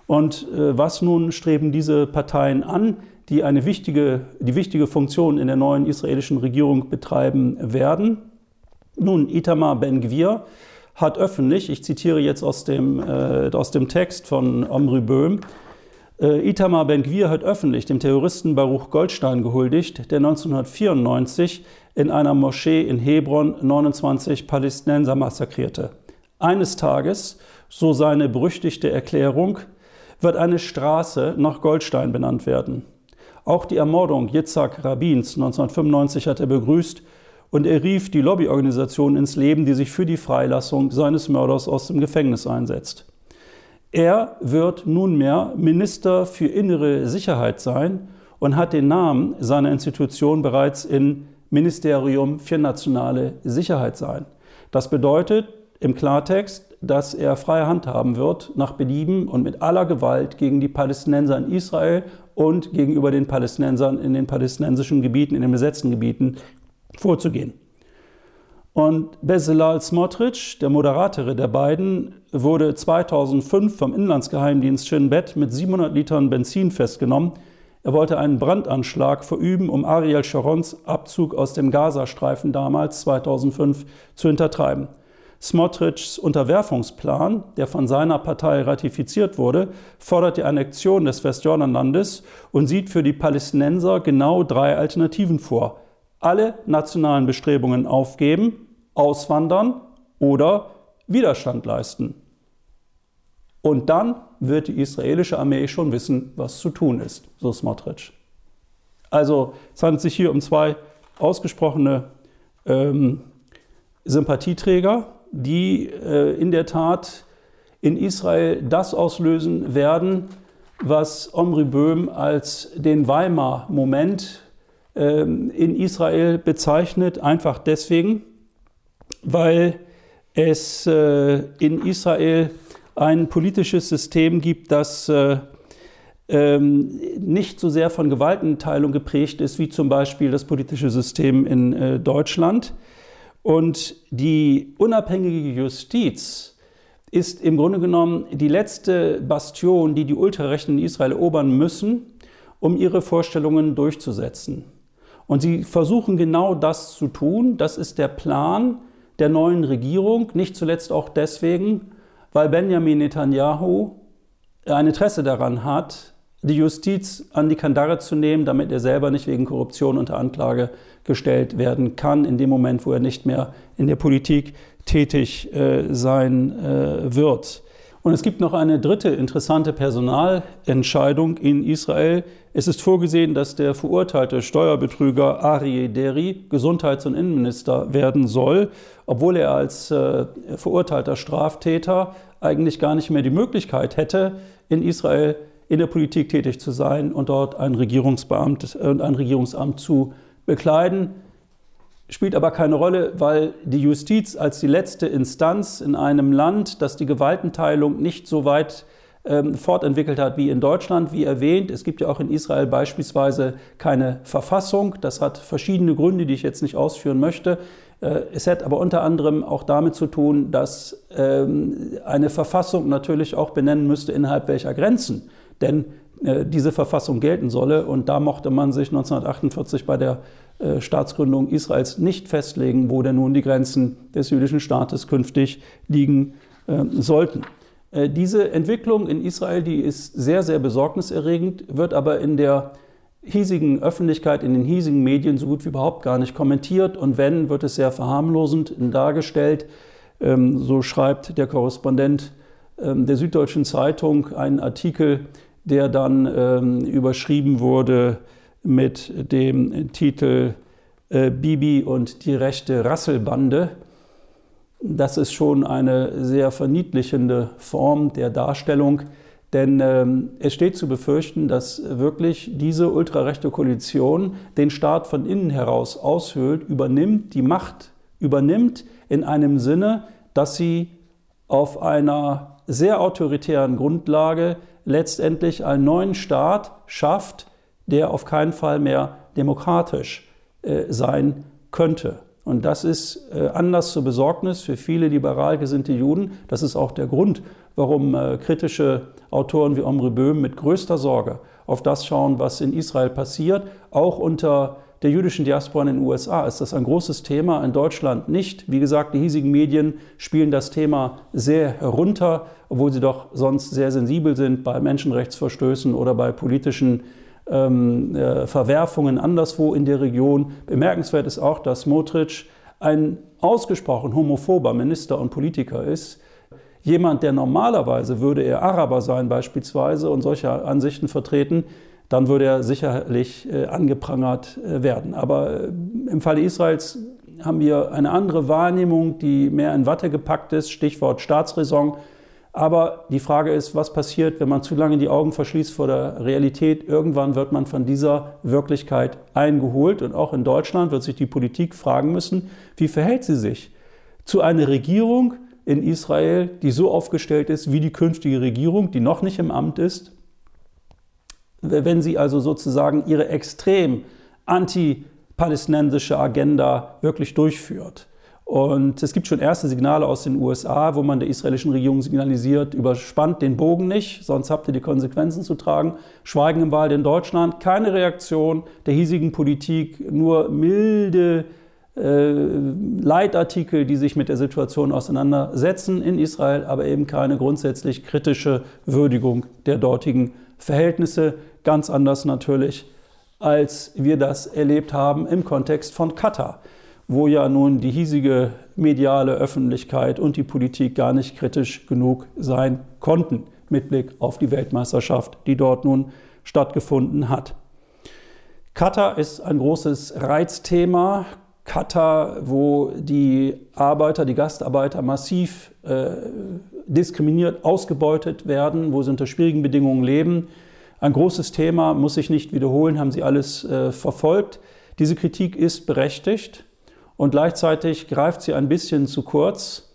Speaker 1: und äh, was nun streben diese Parteien an, die eine wichtige, die wichtige Funktion in der neuen israelischen Regierung betreiben werden? Nun, Itamar Ben-Gvir hat öffentlich, ich zitiere jetzt aus dem, äh, aus dem Text von Omri Böhm, äh, Itamar Ben-Gvir hat öffentlich dem Terroristen Baruch Goldstein gehuldigt, der 1994 in einer Moschee in Hebron 29 Palästinenser massakrierte. Eines Tages, so seine berüchtigte Erklärung, wird eine Straße nach Goldstein benannt werden. Auch die Ermordung Yitzhak Rabins 1995 hat er begrüßt und er rief die Lobbyorganisation ins Leben, die sich für die Freilassung seines Mörders aus dem Gefängnis einsetzt. Er wird nunmehr Minister für innere Sicherheit sein und hat den Namen seiner Institution bereits in Ministerium für nationale Sicherheit sein. Das bedeutet im Klartext, dass er freie Hand haben wird, nach Belieben und mit aller Gewalt gegen die Palästinenser in Israel und gegenüber den Palästinensern in den palästinensischen Gebieten, in den besetzten Gebieten vorzugehen. Und Bezalel Smotrich, der moderatere der beiden, wurde 2005 vom Inlandsgeheimdienst Shin Bet mit 700 Litern Benzin festgenommen. Er wollte einen Brandanschlag verüben, um Ariel Sharons Abzug aus dem Gazastreifen damals 2005 zu hintertreiben. Smotrichs Unterwerfungsplan, der von seiner Partei ratifiziert wurde, fordert die Annexion des Westjordanlandes und sieht für die Palästinenser genau drei Alternativen vor. Alle nationalen Bestrebungen aufgeben, auswandern oder Widerstand leisten. Und dann wird die israelische Armee schon wissen, was zu tun ist, so Smotrich. Also es handelt sich hier um zwei ausgesprochene ähm, Sympathieträger, die äh, in der Tat in Israel das auslösen werden, was Omri Böhm als den Weimar-Moment in Israel bezeichnet, einfach deswegen, weil es äh, in Israel ein politisches System gibt, das äh, ähm, nicht so sehr von Gewaltenteilung geprägt ist, wie zum Beispiel das politische System in äh, Deutschland. Und die unabhängige Justiz ist im Grunde genommen die letzte Bastion, die die Ultrarechten in Israel erobern müssen, um ihre Vorstellungen durchzusetzen. Und sie versuchen genau das zu tun. Das ist der Plan der neuen Regierung, nicht zuletzt auch deswegen, weil Benjamin Netanyahu ein Interesse daran hat, die Justiz an die Kandare zu nehmen, damit er selber nicht wegen Korruption unter Anklage gestellt werden kann, in dem Moment, wo er nicht mehr in der Politik tätig äh, sein äh, wird. Und es gibt noch eine dritte interessante Personalentscheidung in Israel. Es ist vorgesehen, dass der verurteilte Steuerbetrüger Aryeh Deri Gesundheits- und Innenminister werden soll, obwohl er als äh, verurteilter Straftäter eigentlich gar nicht mehr die Möglichkeit hätte, in Israel in der Politik tätig zu sein und dort ein Regierungsbeamt und ein Regierungsamt zu bekleiden. Spielt aber keine Rolle, weil die Justiz als die letzte Instanz in einem Land, das die Gewaltenteilung nicht so weit ähm, fortentwickelt hat wie in Deutschland, wie erwähnt. Es gibt ja auch in Israel beispielsweise keine Verfassung. Das hat verschiedene Gründe, die ich jetzt nicht ausführen möchte. Äh, es hat aber unter anderem auch damit zu tun, dass ähm, eine Verfassung natürlich auch benennen müsste, innerhalb welcher Grenzen denn äh, diese Verfassung gelten solle. Und da mochte man sich 1948 bei der Staatsgründung Israels nicht festlegen, wo denn nun die Grenzen des jüdischen Staates künftig liegen äh, sollten. Äh, diese Entwicklung in Israel, die ist sehr, sehr besorgniserregend, wird aber in der hiesigen Öffentlichkeit, in den hiesigen Medien so gut wie überhaupt gar nicht kommentiert. Und wenn, wird es sehr verharmlosend dargestellt. Ähm, so schreibt der Korrespondent ähm, der Süddeutschen Zeitung einen Artikel, der dann ähm, überschrieben wurde mit dem Titel äh, Bibi und die rechte Rasselbande. Das ist schon eine sehr verniedlichende Form der Darstellung, Denn ähm, es steht zu befürchten, dass wirklich diese ultrarechte Koalition den Staat von innen heraus aushöhlt, übernimmt, die Macht übernimmt in einem Sinne, dass sie auf einer sehr autoritären Grundlage letztendlich einen neuen Staat schafft, der auf keinen Fall mehr demokratisch äh, sein könnte. Und das ist äh, Anlass zur Besorgnis für viele liberal gesinnte Juden. Das ist auch der Grund, warum äh, kritische Autoren wie Omri Böhm mit größter Sorge auf das schauen, was in Israel passiert. Auch unter der jüdischen Diaspora in den USA ist das ein großes Thema, in Deutschland nicht. Wie gesagt, die hiesigen Medien spielen das Thema sehr herunter, obwohl sie doch sonst sehr sensibel sind bei Menschenrechtsverstößen oder bei politischen ähm, äh, Verwerfungen anderswo in der Region. Bemerkenswert ist auch, dass Motric ein ausgesprochen homophober Minister und Politiker ist. Jemand, der normalerweise würde er Araber sein beispielsweise und solche Ansichten vertreten, dann würde er sicherlich äh, angeprangert äh, werden. Aber äh, im Falle Israels haben wir eine andere Wahrnehmung, die mehr in Watte gepackt ist, Stichwort Staatsräson. Aber die Frage ist, was passiert, wenn man zu lange die Augen verschließt vor der Realität? Irgendwann wird man von dieser Wirklichkeit eingeholt. Und auch in Deutschland wird sich die Politik fragen müssen, wie verhält sie sich zu einer Regierung in Israel, die so aufgestellt ist wie die künftige Regierung, die noch nicht im Amt ist? Wenn sie also sozusagen ihre extrem anti-palästinensische Agenda wirklich durchführt. Und es gibt schon erste Signale aus den USA, wo man der israelischen Regierung signalisiert, überspannt den Bogen nicht, sonst habt ihr die Konsequenzen zu tragen. Schweigen im Wald in Deutschland, keine Reaktion der hiesigen Politik, nur milde äh, Leitartikel, die sich mit der Situation auseinandersetzen in Israel, aber eben keine grundsätzlich kritische Würdigung der dortigen Verhältnisse. Ganz anders natürlich, als wir das erlebt haben im Kontext von Katar wo ja nun die hiesige mediale Öffentlichkeit und die Politik gar nicht kritisch genug sein konnten mit Blick auf die Weltmeisterschaft, die dort nun stattgefunden hat. Katar ist ein großes Reizthema. Katar, wo die Arbeiter, die Gastarbeiter massiv äh, diskriminiert, ausgebeutet werden, wo sie unter schwierigen Bedingungen leben. Ein großes Thema, muss ich nicht wiederholen, haben Sie alles äh, verfolgt. Diese Kritik ist berechtigt und gleichzeitig greift sie ein bisschen zu kurz.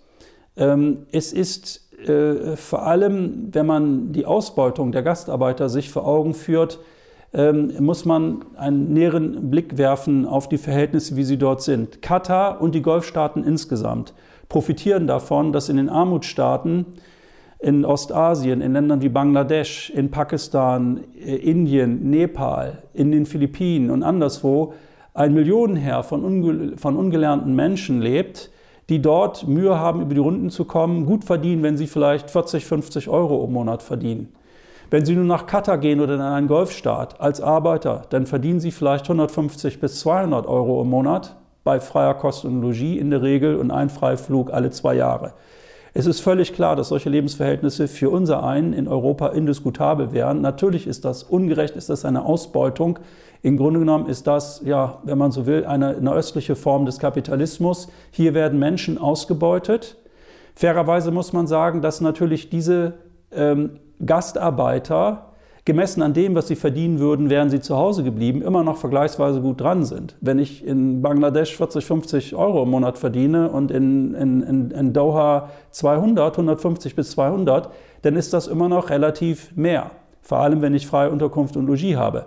Speaker 1: Ähm, es ist äh, vor allem, wenn man die Ausbeutung der Gastarbeiter sich vor Augen führt, ähm, muss man einen näheren Blick werfen auf die Verhältnisse, wie sie dort sind. Katar und die Golfstaaten insgesamt profitieren davon, dass in den Armutsstaaten in Ostasien, in Ländern wie Bangladesch, in Pakistan, äh, Indien, Nepal, in den Philippinen und anderswo ein Millionenheer von, unge von ungelernten Menschen lebt, die dort Mühe haben, über die Runden zu kommen, gut verdienen, wenn sie vielleicht 40, 50 Euro im Monat verdienen. Wenn Sie nun nach Katar gehen oder in einen Golfstaat als Arbeiter, dann verdienen Sie vielleicht 150 bis 200 Euro im Monat bei freier Kost und Logis in der Regel und ein Freiflug alle zwei Jahre. Es ist völlig klar, dass solche Lebensverhältnisse für unser einen in Europa indiskutabel wären. Natürlich ist das ungerecht, ist das eine Ausbeutung. Im Grunde genommen ist das, ja, wenn man so will, eine, eine östliche Form des Kapitalismus. Hier werden Menschen ausgebeutet. Fairerweise muss man sagen, dass natürlich diese ähm, Gastarbeiter gemessen an dem, was sie verdienen würden, wären sie zu Hause geblieben, immer noch vergleichsweise gut dran sind. Wenn ich in Bangladesch 40, 50 Euro im Monat verdiene und in, in, in, in Doha 200, 150 bis 200, dann ist das immer noch relativ mehr. Vor allem, wenn ich freie Unterkunft und Logis habe.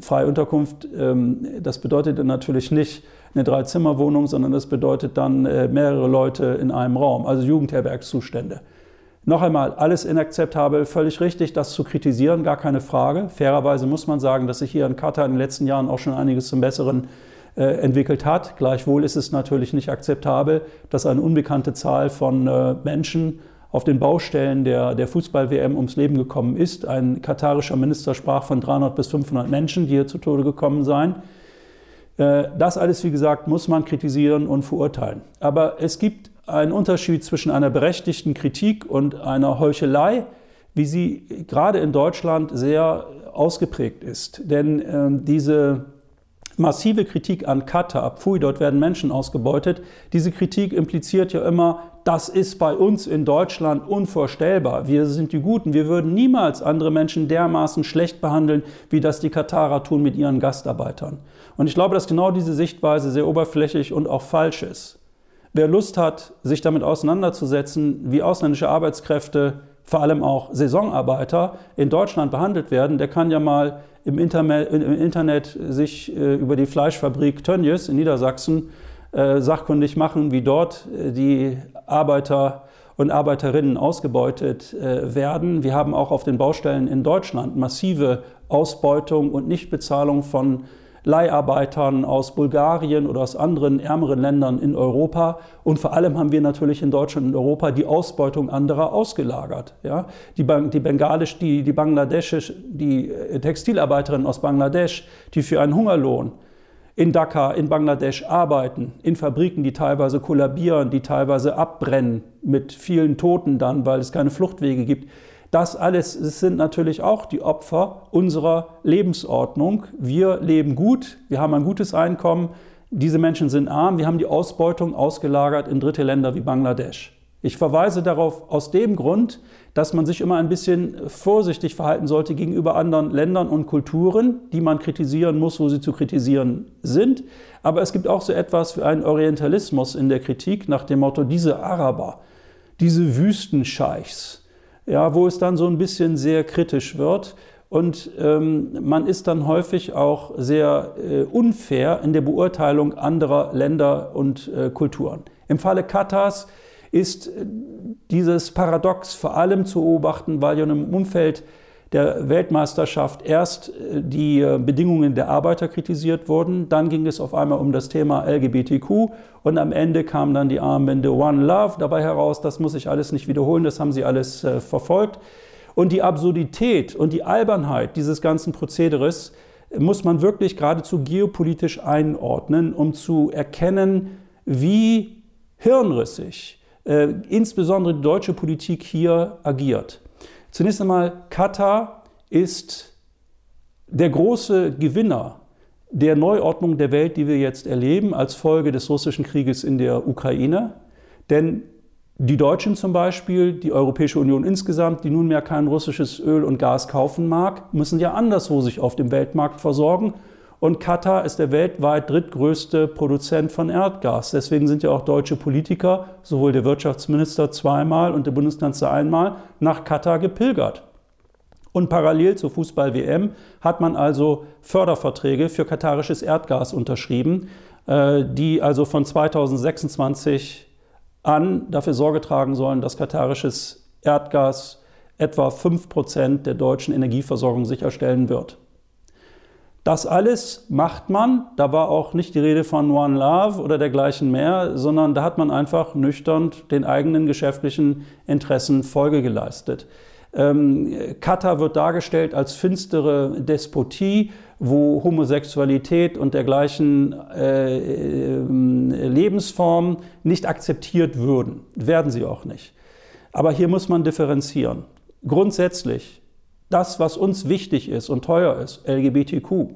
Speaker 1: Freie Unterkunft, ähm, das bedeutet dann natürlich nicht eine Dreizimmerwohnung, sondern das bedeutet dann äh, mehrere Leute in einem Raum, also Jugendherbergszustände. Noch einmal, alles inakzeptabel, völlig richtig, das zu kritisieren, gar keine Frage. Fairerweise muss man sagen, dass sich hier in Katar in den letzten Jahren auch schon einiges zum Besseren äh, entwickelt hat. Gleichwohl ist es natürlich nicht akzeptabel, dass eine unbekannte Zahl von äh, Menschen auf den Baustellen der, der Fußball-WM ums Leben gekommen ist. Ein katarischer Minister sprach von 300 bis 500 Menschen, die hier zu Tode gekommen seien. Äh, das alles, wie gesagt, muss man kritisieren und verurteilen. Aber es gibt ein Unterschied zwischen einer berechtigten Kritik und einer Heuchelei, wie sie gerade in Deutschland sehr ausgeprägt ist. Denn äh, diese massive Kritik an Katar, pfui, dort werden Menschen ausgebeutet, diese Kritik impliziert ja immer, Das ist bei uns in Deutschland unvorstellbar. Wir sind die Guten. Wir würden niemals andere Menschen dermaßen schlecht behandeln, wie das die Katarer tun mit ihren Gastarbeitern. Und ich glaube, dass genau diese Sichtweise sehr oberflächlich und auch falsch ist. Wer Lust hat, sich damit auseinanderzusetzen, wie ausländische Arbeitskräfte, vor allem auch Saisonarbeiter, in Deutschland behandelt werden, der kann ja mal im Internet, sich äh, über die Fleischfabrik Tönnies in Niedersachsen äh, sachkundig machen, wie dort äh, die Arbeiter und Arbeiterinnen ausgebeutet werden. Wir haben auch auf den Baustellen in Deutschland massive Ausbeutung und Nichtbezahlung von Leiharbeitern aus Bulgarien oder aus anderen ärmeren Ländern in Europa. Und vor allem haben wir natürlich in Deutschland und Europa die Ausbeutung anderer ausgelagert. Ja? Die, die bengalisch, die, die bangladeschische, die äh, Textilarbeiterinnen aus Bangladesch, die für einen Hungerlohn in Dhaka, in Bangladesch arbeiten, in Fabriken, die teilweise kollabieren, die teilweise abbrennen, mit vielen Toten dann, weil es keine Fluchtwege gibt das alles sind natürlich auch die Opfer unserer Lebensordnung. Wir leben gut, wir haben ein gutes Einkommen, diese Menschen sind arm, wir haben die Ausbeutung ausgelagert in dritte Länder wie Bangladesch. Ich verweise darauf aus dem Grund, dass man sich immer ein bisschen vorsichtig verhalten sollte gegenüber anderen Ländern und Kulturen, die man kritisieren muss, wo sie zu kritisieren sind. Aber es gibt auch so etwas wie einen Orientalismus in der Kritik nach dem Motto, diese Araber, diese Wüstenscheichs, ja, wo es dann so ein bisschen sehr kritisch wird. Und ähm, man ist dann häufig auch sehr äh, unfair in der Beurteilung anderer Länder und äh, Kulturen. Im Falle Katars ist äh, dieses Paradox vor allem zu beobachten, weil ja im Umfeld der Weltmeisterschaft erst äh, die äh, Bedingungen der Arbeiter kritisiert wurden, dann ging es auf einmal um das Thema LGBTQ und am Ende kam dann die Armbinde One Love dabei heraus. Das muss ich alles nicht wiederholen, das haben Sie alles äh, verfolgt. Und die Absurdität und die Albernheit dieses ganzen Prozederes muss man wirklich geradezu geopolitisch einordnen, um zu erkennen, wie hirnrissig äh, insbesondere die deutsche Politik hier agiert. Zunächst einmal, Katar ist der große Gewinner der Neuordnung der Welt, die wir jetzt erleben, als Folge des russischen Krieges in der Ukraine. Denn die Deutschen zum Beispiel, die Europäische Union insgesamt, die nunmehr kein russisches Öl und Gas kaufen mag, müssen ja anderswo sich auf dem Weltmarkt versorgen. Und Katar ist der weltweit drittgrößte Produzent von Erdgas. Deswegen sind ja auch deutsche Politiker, sowohl der Wirtschaftsminister zweimal und der Bundeskanzler einmal, nach Katar gepilgert. Und parallel zur Fußball-WM hat man also Förderverträge für katarisches Erdgas unterschrieben, äh, die also von 2026 an dafür Sorge tragen sollen, dass katarisches Erdgas etwa 5 Prozent der deutschen Energieversorgung sicherstellen wird. Das alles macht man, da war auch nicht die Rede von One Love oder dergleichen mehr, sondern da hat man einfach nüchtern den eigenen geschäftlichen Interessen Folge geleistet. Ähm, Katar wird dargestellt als finstere Despotie, wo Homosexualität und dergleichen äh, äh, Lebensformen nicht akzeptiert würden. Werden sie auch nicht. Aber hier muss man differenzieren. Grundsätzlich das, was uns wichtig ist und teuer ist, LGBTQ,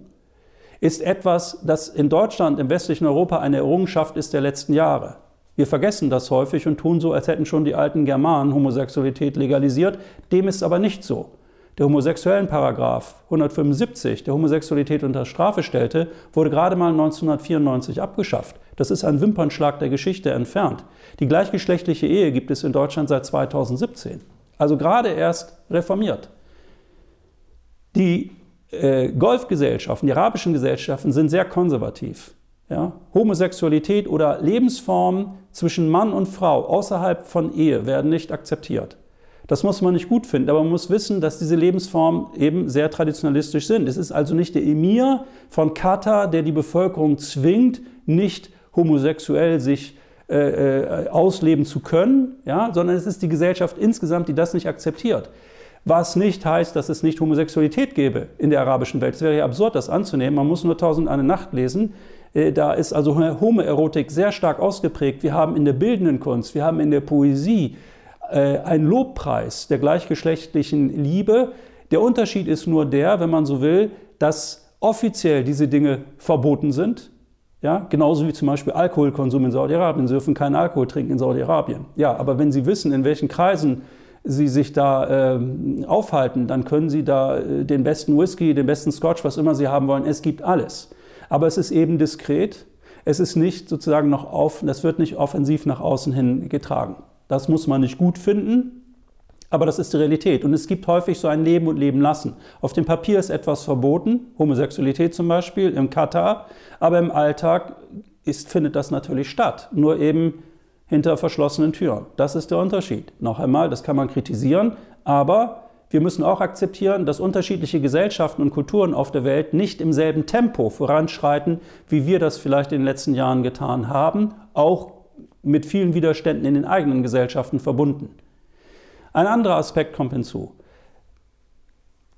Speaker 1: ist etwas, das in Deutschland, im westlichen Europa eine Errungenschaft ist der letzten Jahre. Wir vergessen das häufig und tun so, als hätten schon die alten Germanen Homosexualität legalisiert. Dem ist aber nicht so. Der homosexuellen Paragraph 175, der Homosexualität unter Strafe stellte, wurde gerade mal 1994 abgeschafft. Das ist ein Wimpernschlag der Geschichte entfernt. Die gleichgeschlechtliche Ehe gibt es in Deutschland seit 2017. Also gerade erst reformiert. Die äh, Golfgesellschaften, die arabischen Gesellschaften sind sehr konservativ. Ja? Homosexualität oder Lebensformen zwischen Mann und Frau außerhalb von Ehe werden nicht akzeptiert. Das muss man nicht gut finden, aber man muss wissen, dass diese Lebensformen eben sehr traditionalistisch sind. Es ist also nicht der Emir von Katar, der die Bevölkerung zwingt, nicht homosexuell sich äh, äh, ausleben zu können, ja? sondern es ist die Gesellschaft insgesamt, die das nicht akzeptiert was nicht heißt, dass es nicht Homosexualität gäbe in der arabischen Welt. Es wäre ja absurd, das anzunehmen. Man muss nur Tausend eine Nacht lesen. Äh, da ist also Homoerotik sehr stark ausgeprägt. Wir haben in der bildenden Kunst, wir haben in der Poesie äh, einen Lobpreis der gleichgeschlechtlichen Liebe. Der Unterschied ist nur der, wenn man so will, dass offiziell diese Dinge verboten sind. Ja, genauso wie zum Beispiel Alkoholkonsum in Saudi-Arabien. Sie dürfen keinen Alkohol trinken in Saudi-Arabien. Ja, aber wenn Sie wissen, in welchen Kreisen Sie sich da äh, aufhalten, dann können Sie da äh, den besten Whisky, den besten Scotch, was immer Sie haben wollen. Es gibt alles. Aber es ist eben diskret. Es ist nicht sozusagen noch auf, das wird nicht offensiv nach außen hin getragen. Das muss man nicht gut finden, aber das ist die Realität. Und es gibt häufig so ein Leben und Leben lassen. Auf dem Papier ist etwas verboten, Homosexualität zum Beispiel, im Katar, aber im Alltag ist, findet das natürlich statt. Nur eben hinter verschlossenen Türen. Das ist der Unterschied. Noch einmal, das kann man kritisieren, aber wir müssen auch akzeptieren, dass unterschiedliche Gesellschaften und Kulturen auf der Welt nicht im selben Tempo voranschreiten, wie wir das vielleicht in den letzten Jahren getan haben, auch mit vielen Widerständen in den eigenen Gesellschaften verbunden. Ein anderer Aspekt kommt hinzu.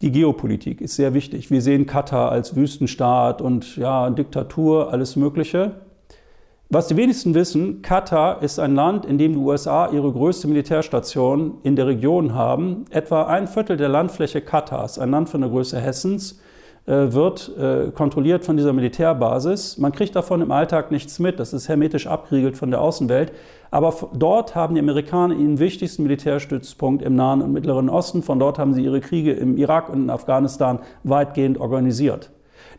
Speaker 1: Die Geopolitik ist sehr wichtig. Wir sehen Katar als Wüstenstaat und ja, Diktatur, alles Mögliche. Was die wenigsten wissen, Katar ist ein Land, in dem die USA ihre größte Militärstation in der Region haben. Etwa ein Viertel der Landfläche Katars, ein Land von der Größe Hessens, äh, wird äh, kontrolliert von dieser Militärbasis. Man kriegt davon im Alltag nichts mit, das ist hermetisch abgeriegelt von der Außenwelt. Aber dort haben die Amerikaner ihren wichtigsten Militärstützpunkt im Nahen und Mittleren Osten. Von dort haben sie ihre Kriege im Irak und in Afghanistan weitgehend organisiert.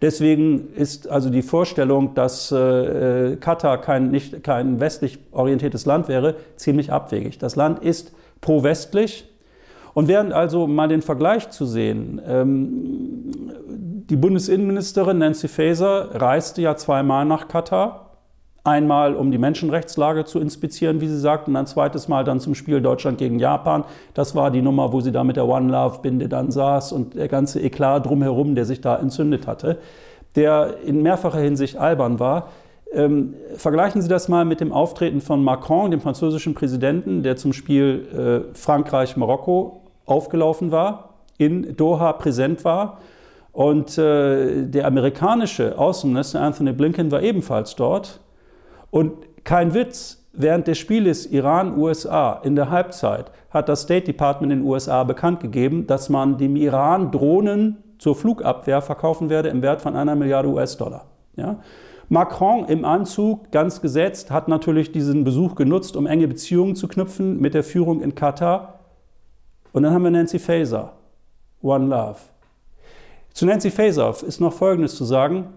Speaker 1: Deswegen ist also die Vorstellung, dass äh, Katar kein, nicht, kein westlich orientiertes Land wäre, ziemlich abwegig. Das Land ist pro-westlich. Und während also mal den Vergleich zu sehen, ähm, die Bundesinnenministerin Nancy Faeser reiste ja zweimal nach Katar Einmal, um die Menschenrechtslage zu inspizieren, wie sie sagt, und ein zweites Mal dann zum Spiel Deutschland gegen Japan. Das war die Nummer, wo sie da mit der One Love Binde dann saß und der ganze Eklat drumherum, der sich da entzündet hatte, der in mehrfacher Hinsicht albern war. Ähm, vergleichen Sie das mal mit dem Auftreten von Macron, dem französischen Präsidenten, der zum Spiel äh, Frankreich-Marokko aufgelaufen war, in Doha präsent war. Und äh, der amerikanische Außenminister Anthony Blinken war ebenfalls dort. Und kein Witz, während des Spieles Iran-USA in der Halbzeit hat das State Department in den USA bekannt gegeben, dass man dem Iran Drohnen zur Flugabwehr verkaufen werde im Wert von einer Milliarde US-Dollar. Ja? Macron im Anzug, ganz gesetzt, hat natürlich diesen Besuch genutzt, um enge Beziehungen zu knüpfen mit der Führung in Katar. Und dann haben wir Nancy Faeser, One Love. Zu Nancy Faeser ist noch Folgendes zu sagen.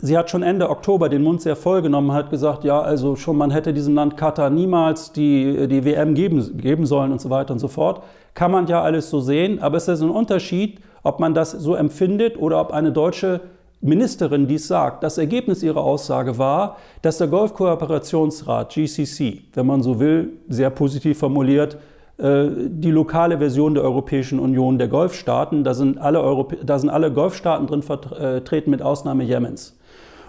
Speaker 1: Sie hat schon Ende Oktober den Mund sehr voll genommen, hat gesagt, ja, also schon man hätte diesem Land Katar niemals die, die WM geben, geben sollen und so weiter und so fort. Kann man ja alles so sehen, aber es ist ein Unterschied, ob man das so empfindet oder ob eine deutsche Ministerin dies sagt. Das Ergebnis ihrer Aussage war, dass der Golfkooperationsrat GCC, wenn man so will, sehr positiv formuliert, äh, die lokale Version der Europäischen Union der Golfstaaten, da sind alle, Europä da sind alle Golfstaaten drin vertreten mit Ausnahme Jemens.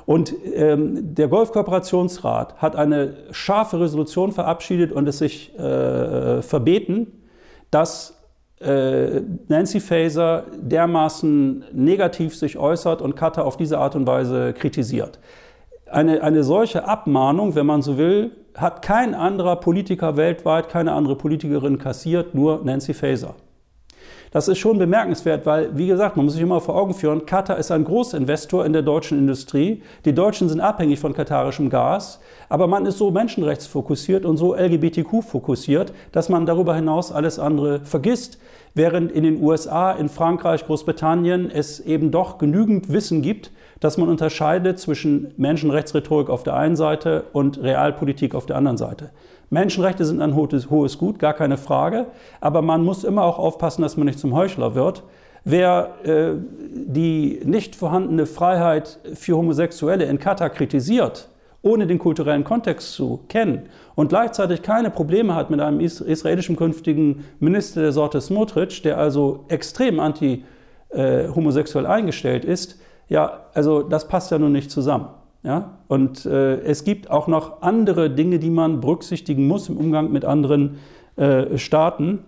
Speaker 1: Und ähm, der Golfkooperationsrat hat eine scharfe Resolution verabschiedet und es sich äh, verbeten, dass äh, Nancy Faeser dermaßen negativ sich äußert und Katar auf diese Art und Weise kritisiert. Eine, eine solche Abmahnung, wenn man so will, hat kein anderer Politiker weltweit, keine andere Politikerin kassiert, nur Nancy Faeser. Das ist schon bemerkenswert, weil, wie gesagt, man muss sich immer vor Augen führen, Katar ist ein Großinvestor in der deutschen Industrie. Die Deutschen sind abhängig von katarischem Gas, aber man ist so menschenrechtsfokussiert und so LGBTQ-fokussiert, dass man darüber hinaus alles andere vergisst, während in den USA, in Frankreich, Großbritannien es eben doch genügend Wissen gibt, dass man unterscheidet zwischen Menschenrechtsrhetorik auf der einen Seite und Realpolitik auf der anderen Seite. Menschenrechte sind ein hohes Gut, gar keine Frage, aber man muss immer auch aufpassen, dass man nicht zum Heuchler wird. Wer äh, die nicht vorhandene Freiheit für Homosexuelle in Katar kritisiert, ohne den kulturellen Kontext zu kennen und gleichzeitig keine Probleme hat mit einem israelischen künftigen Minister der Sorte Smotrich, der also extrem anti-homosexuell äh, eingestellt ist, ja, also das passt ja nun nicht zusammen. Ja? Und äh, es gibt auch noch andere Dinge, die man berücksichtigen muss im Umgang mit anderen äh, Staaten.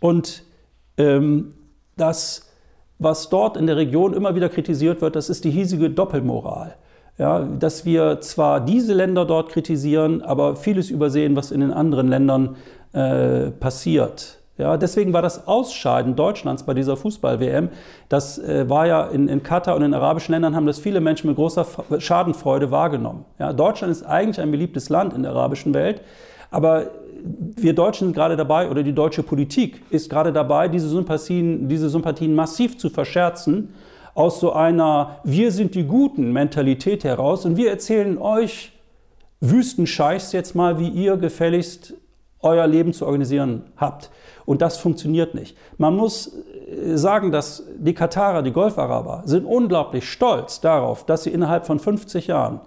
Speaker 1: Und ähm, das, was dort in der Region immer wieder kritisiert wird, das ist die hiesige Doppelmoral. Ja, dass wir zwar diese Länder dort kritisieren, aber vieles übersehen, was in den anderen Ländern äh, passiert. Ja, deswegen war das Ausscheiden Deutschlands bei dieser Fußball-WM, das äh, war ja in, in, Katar und in arabischen Ländern haben das viele Menschen mit großer Schadenfreude wahrgenommen. Ja, Deutschland ist eigentlich ein beliebtes Land in der arabischen Welt, aber wir Deutschen sind gerade dabei, oder die deutsche Politik ist gerade dabei, diese Sympathien, diese Sympathien massiv zu verscherzen, aus so einer Wir sind die Guten Mentalität heraus und wir erzählen euch Wüstenscheiß jetzt mal, wie ihr gefälligst euer Leben zu organisieren habt. Und das funktioniert nicht. Man muss äh, sagen, dass die Katarer, die Golfaraber, sind unglaublich stolz darauf, dass sie innerhalb von 50 Jahren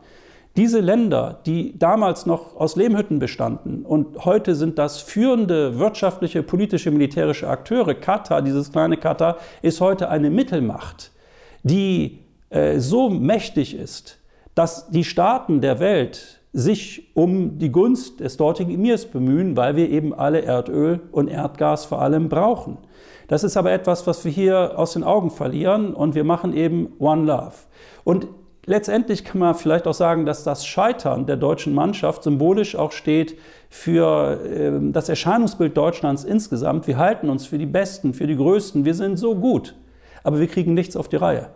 Speaker 1: diese Länder, die damals noch aus Lehmhütten bestanden und heute sind das führende wirtschaftliche, politische, militärische Akteure, Katar, dieses kleine Katar, ist heute eine Mittelmacht, die äh, so mächtig ist, dass die Staaten der Welt sich um die Gunst des dortigen Emirs bemühen, weil wir eben alle Erdöl und Erdgas vor allem brauchen. Das ist aber etwas, was wir hier aus den Augen verlieren und wir machen eben One Love. Und letztendlich kann man vielleicht auch sagen, dass das Scheitern der deutschen Mannschaft symbolisch auch steht für äh, das Erscheinungsbild Deutschlands insgesamt. Wir halten uns für die Besten, für die Größten, wir sind so gut, aber wir kriegen nichts auf die Reihe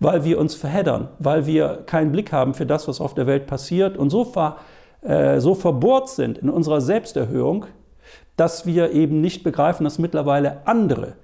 Speaker 1: weil wir uns verheddern, weil wir keinen Blick haben für das, was auf der Welt passiert und so, ver, äh, so verbohrt sind in unserer Selbsterhöhung, dass wir eben nicht begreifen, dass mittlerweile andere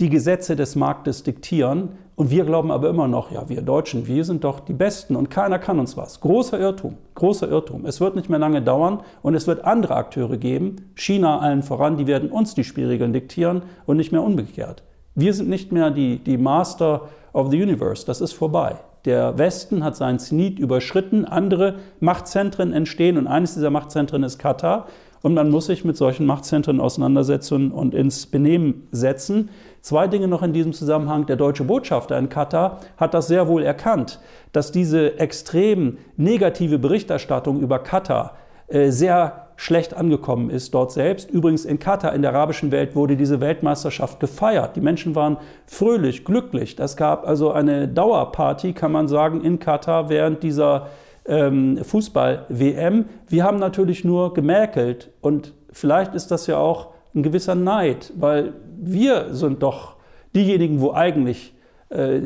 Speaker 1: die Gesetze des Marktes diktieren und wir glauben aber immer noch, ja, wir Deutschen, wir sind doch die Besten und keiner kann uns was. Großer Irrtum, großer Irrtum. Es wird nicht mehr lange dauern und es wird andere Akteure geben, China allen voran, die werden uns die Spielregeln diktieren und nicht mehr umgekehrt. Wir sind nicht mehr die, die Master of the Universe. Das ist vorbei. Der Westen hat seinen Zenit überschritten, andere Machtzentren entstehen und eines dieser Machtzentren ist Katar. Und man muss sich mit solchen Machtzentren auseinandersetzen und ins Benehmen setzen. Zwei Dinge noch in diesem Zusammenhang. Der deutsche Botschafter in Katar hat das sehr wohl erkannt, dass diese extrem negative Berichterstattung über Katar äh, sehr schlecht angekommen ist dort selbst. Übrigens in Katar, in der arabischen Welt, wurde diese Weltmeisterschaft gefeiert. Die Menschen waren fröhlich, glücklich. Das gab also eine Dauerparty, kann man sagen, in Katar während dieser ähm, Fußball-WM. Wir haben natürlich nur gemäkelt und vielleicht ist das ja auch ein gewisser Neid, weil wir sind doch diejenigen, wo eigentlich äh,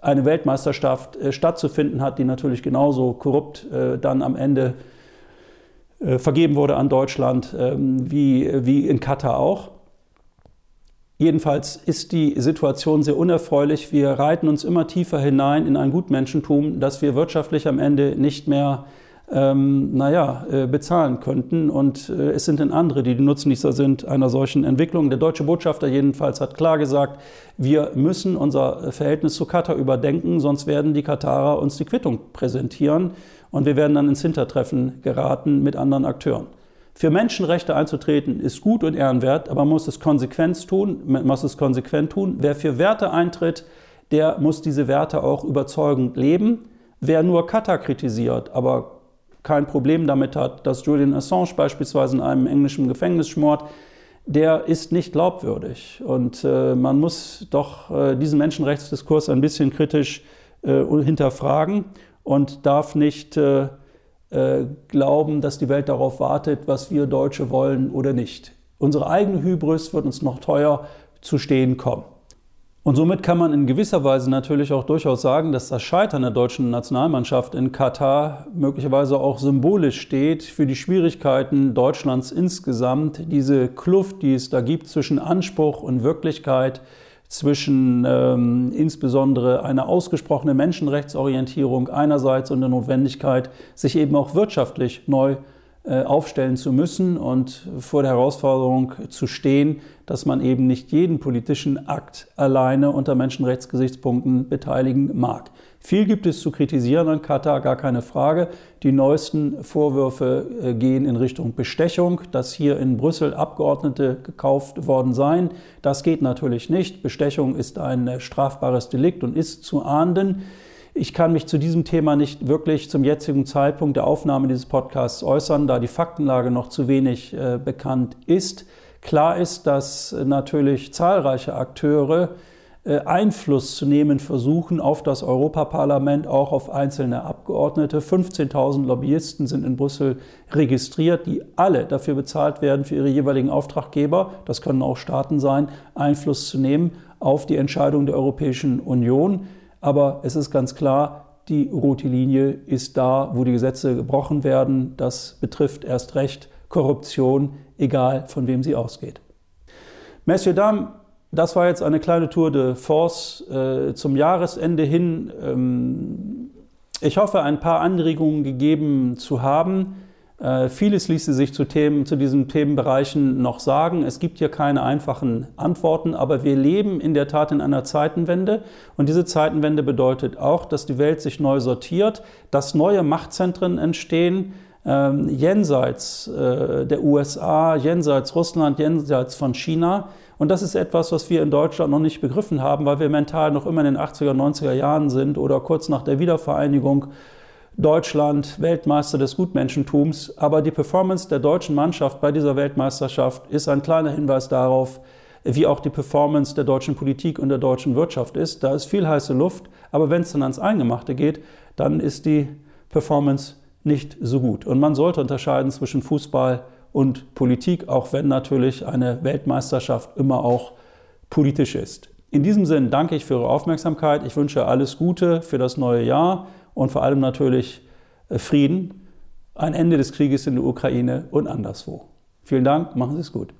Speaker 1: eine Weltmeisterschaft äh, stattzufinden hat, die natürlich genauso korrupt äh, dann am Ende vergeben wurde an Deutschland, ähm, wie, wie in Katar auch. Jedenfalls ist die Situation sehr unerfreulich. Wir reiten uns immer tiefer hinein in ein Gutmenschentum, das wir wirtschaftlich am Ende nicht mehr ähm, naja, äh, bezahlen könnten. Und äh, es sind dann andere, die die Nutznießer sind einer solchen Entwicklung. Der deutsche Botschafter jedenfalls hat klar gesagt, wir müssen unser Verhältnis zu Katar überdenken, sonst werden die Katarer uns die Quittung präsentieren und wir werden dann ins Hintertreffen geraten mit anderen Akteuren. Für Menschenrechte einzutreten ist gut und ehrenwert, aber man muss es konsequent tun. Man muss es konsequent tun. Wer für Werte eintritt, der muss diese Werte auch überzeugend leben. Wer nur Katar kritisiert, aber kein Problem damit hat, dass Julian Assange beispielsweise in einem englischen Gefängnis schmort, der ist nicht glaubwürdig. Und äh, man muss doch äh, diesen Menschenrechtsdiskurs ein bisschen kritisch äh, hinterfragen und darf nicht äh, äh, glauben, dass die Welt darauf wartet, was wir Deutsche wollen oder nicht. Unsere eigene Hybris wird uns noch teuer zu stehen kommen. Und somit kann man in gewisser Weise natürlich auch durchaus sagen, dass das Scheitern der deutschen Nationalmannschaft in Katar möglicherweise auch symbolisch steht für die Schwierigkeiten Deutschlands insgesamt, diese Kluft, die es da gibt zwischen Anspruch und Wirklichkeit, zwischen ähm, insbesondere einer ausgesprochenen Menschenrechtsorientierung einerseits und der Notwendigkeit, sich eben auch wirtschaftlich neu äh, aufstellen zu müssen und vor der Herausforderung zu stehen, dass man eben nicht jeden politischen Akt alleine unter Menschenrechtsgesichtspunkten beteiligen mag. Viel gibt es zu kritisieren an Katar, gar keine Frage. Die neuesten Vorwürfe äh, gehen in Richtung Bestechung, dass hier in Brüssel Abgeordnete gekauft worden seien. Das geht natürlich nicht. Bestechung ist ein äh, strafbares Delikt und ist zu ahnden. Ich kann mich zu diesem Thema nicht wirklich zum jetzigen Zeitpunkt der Aufnahme dieses Podcasts äußern, da die Faktenlage noch zu wenig äh, bekannt ist. Klar ist, dass natürlich zahlreiche Akteure äh, Einfluss zu nehmen versuchen auf das Europaparlament, auch auf einzelne Abgeordnete. 15.000 Lobbyisten sind in Brüssel registriert, die alle dafür bezahlt werden, für ihre jeweiligen Auftraggeber, das können auch Staaten sein, Einfluss zu nehmen auf die Entscheidung der Europäischen Union. Aber es ist ganz klar, die rote Linie ist da, wo die Gesetze gebrochen werden. Das betrifft erst recht Korruption, egal von wem sie ausgeht. Messieurs, Dames, das war jetzt eine kleine Tour de Force äh, zum Jahresende hin. Ähm, ich hoffe, ein paar Anregungen gegeben zu haben. Äh, vieles ließe sich zu, Themen, zu diesen Themenbereichen noch sagen. Es gibt hier keine einfachen Antworten, aber wir leben in der Tat in einer Zeitenwende. Und diese Zeitenwende bedeutet auch, dass die Welt sich neu sortiert, dass neue Machtzentren entstehen, ähm, jenseits äh, der USA, jenseits Russland, jenseits von China. Und das ist etwas, was wir in Deutschland noch nicht begriffen haben, weil wir mental noch immer in den 80er, 90er Jahren sind oder kurz nach der Wiedervereinigung. Deutschland Weltmeister des Gutmenschentums, aber die Performance der deutschen Mannschaft bei dieser Weltmeisterschaft ist ein kleiner Hinweis darauf, wie auch die Performance der deutschen Politik und der deutschen Wirtschaft ist. Da ist viel heiße Luft, aber wenn es dann ans Eingemachte geht, dann ist die Performance nicht so gut. Und man sollte unterscheiden zwischen Fußball und Politik, auch wenn natürlich eine Weltmeisterschaft immer auch politisch ist. In diesem Sinn danke ich für Ihre Aufmerksamkeit. Ich wünsche alles Gute für das neue Jahr und vor allem natürlich äh, Frieden, ein Ende des Krieges in der Ukraine und anderswo. Vielen Dank, machen Sie es gut.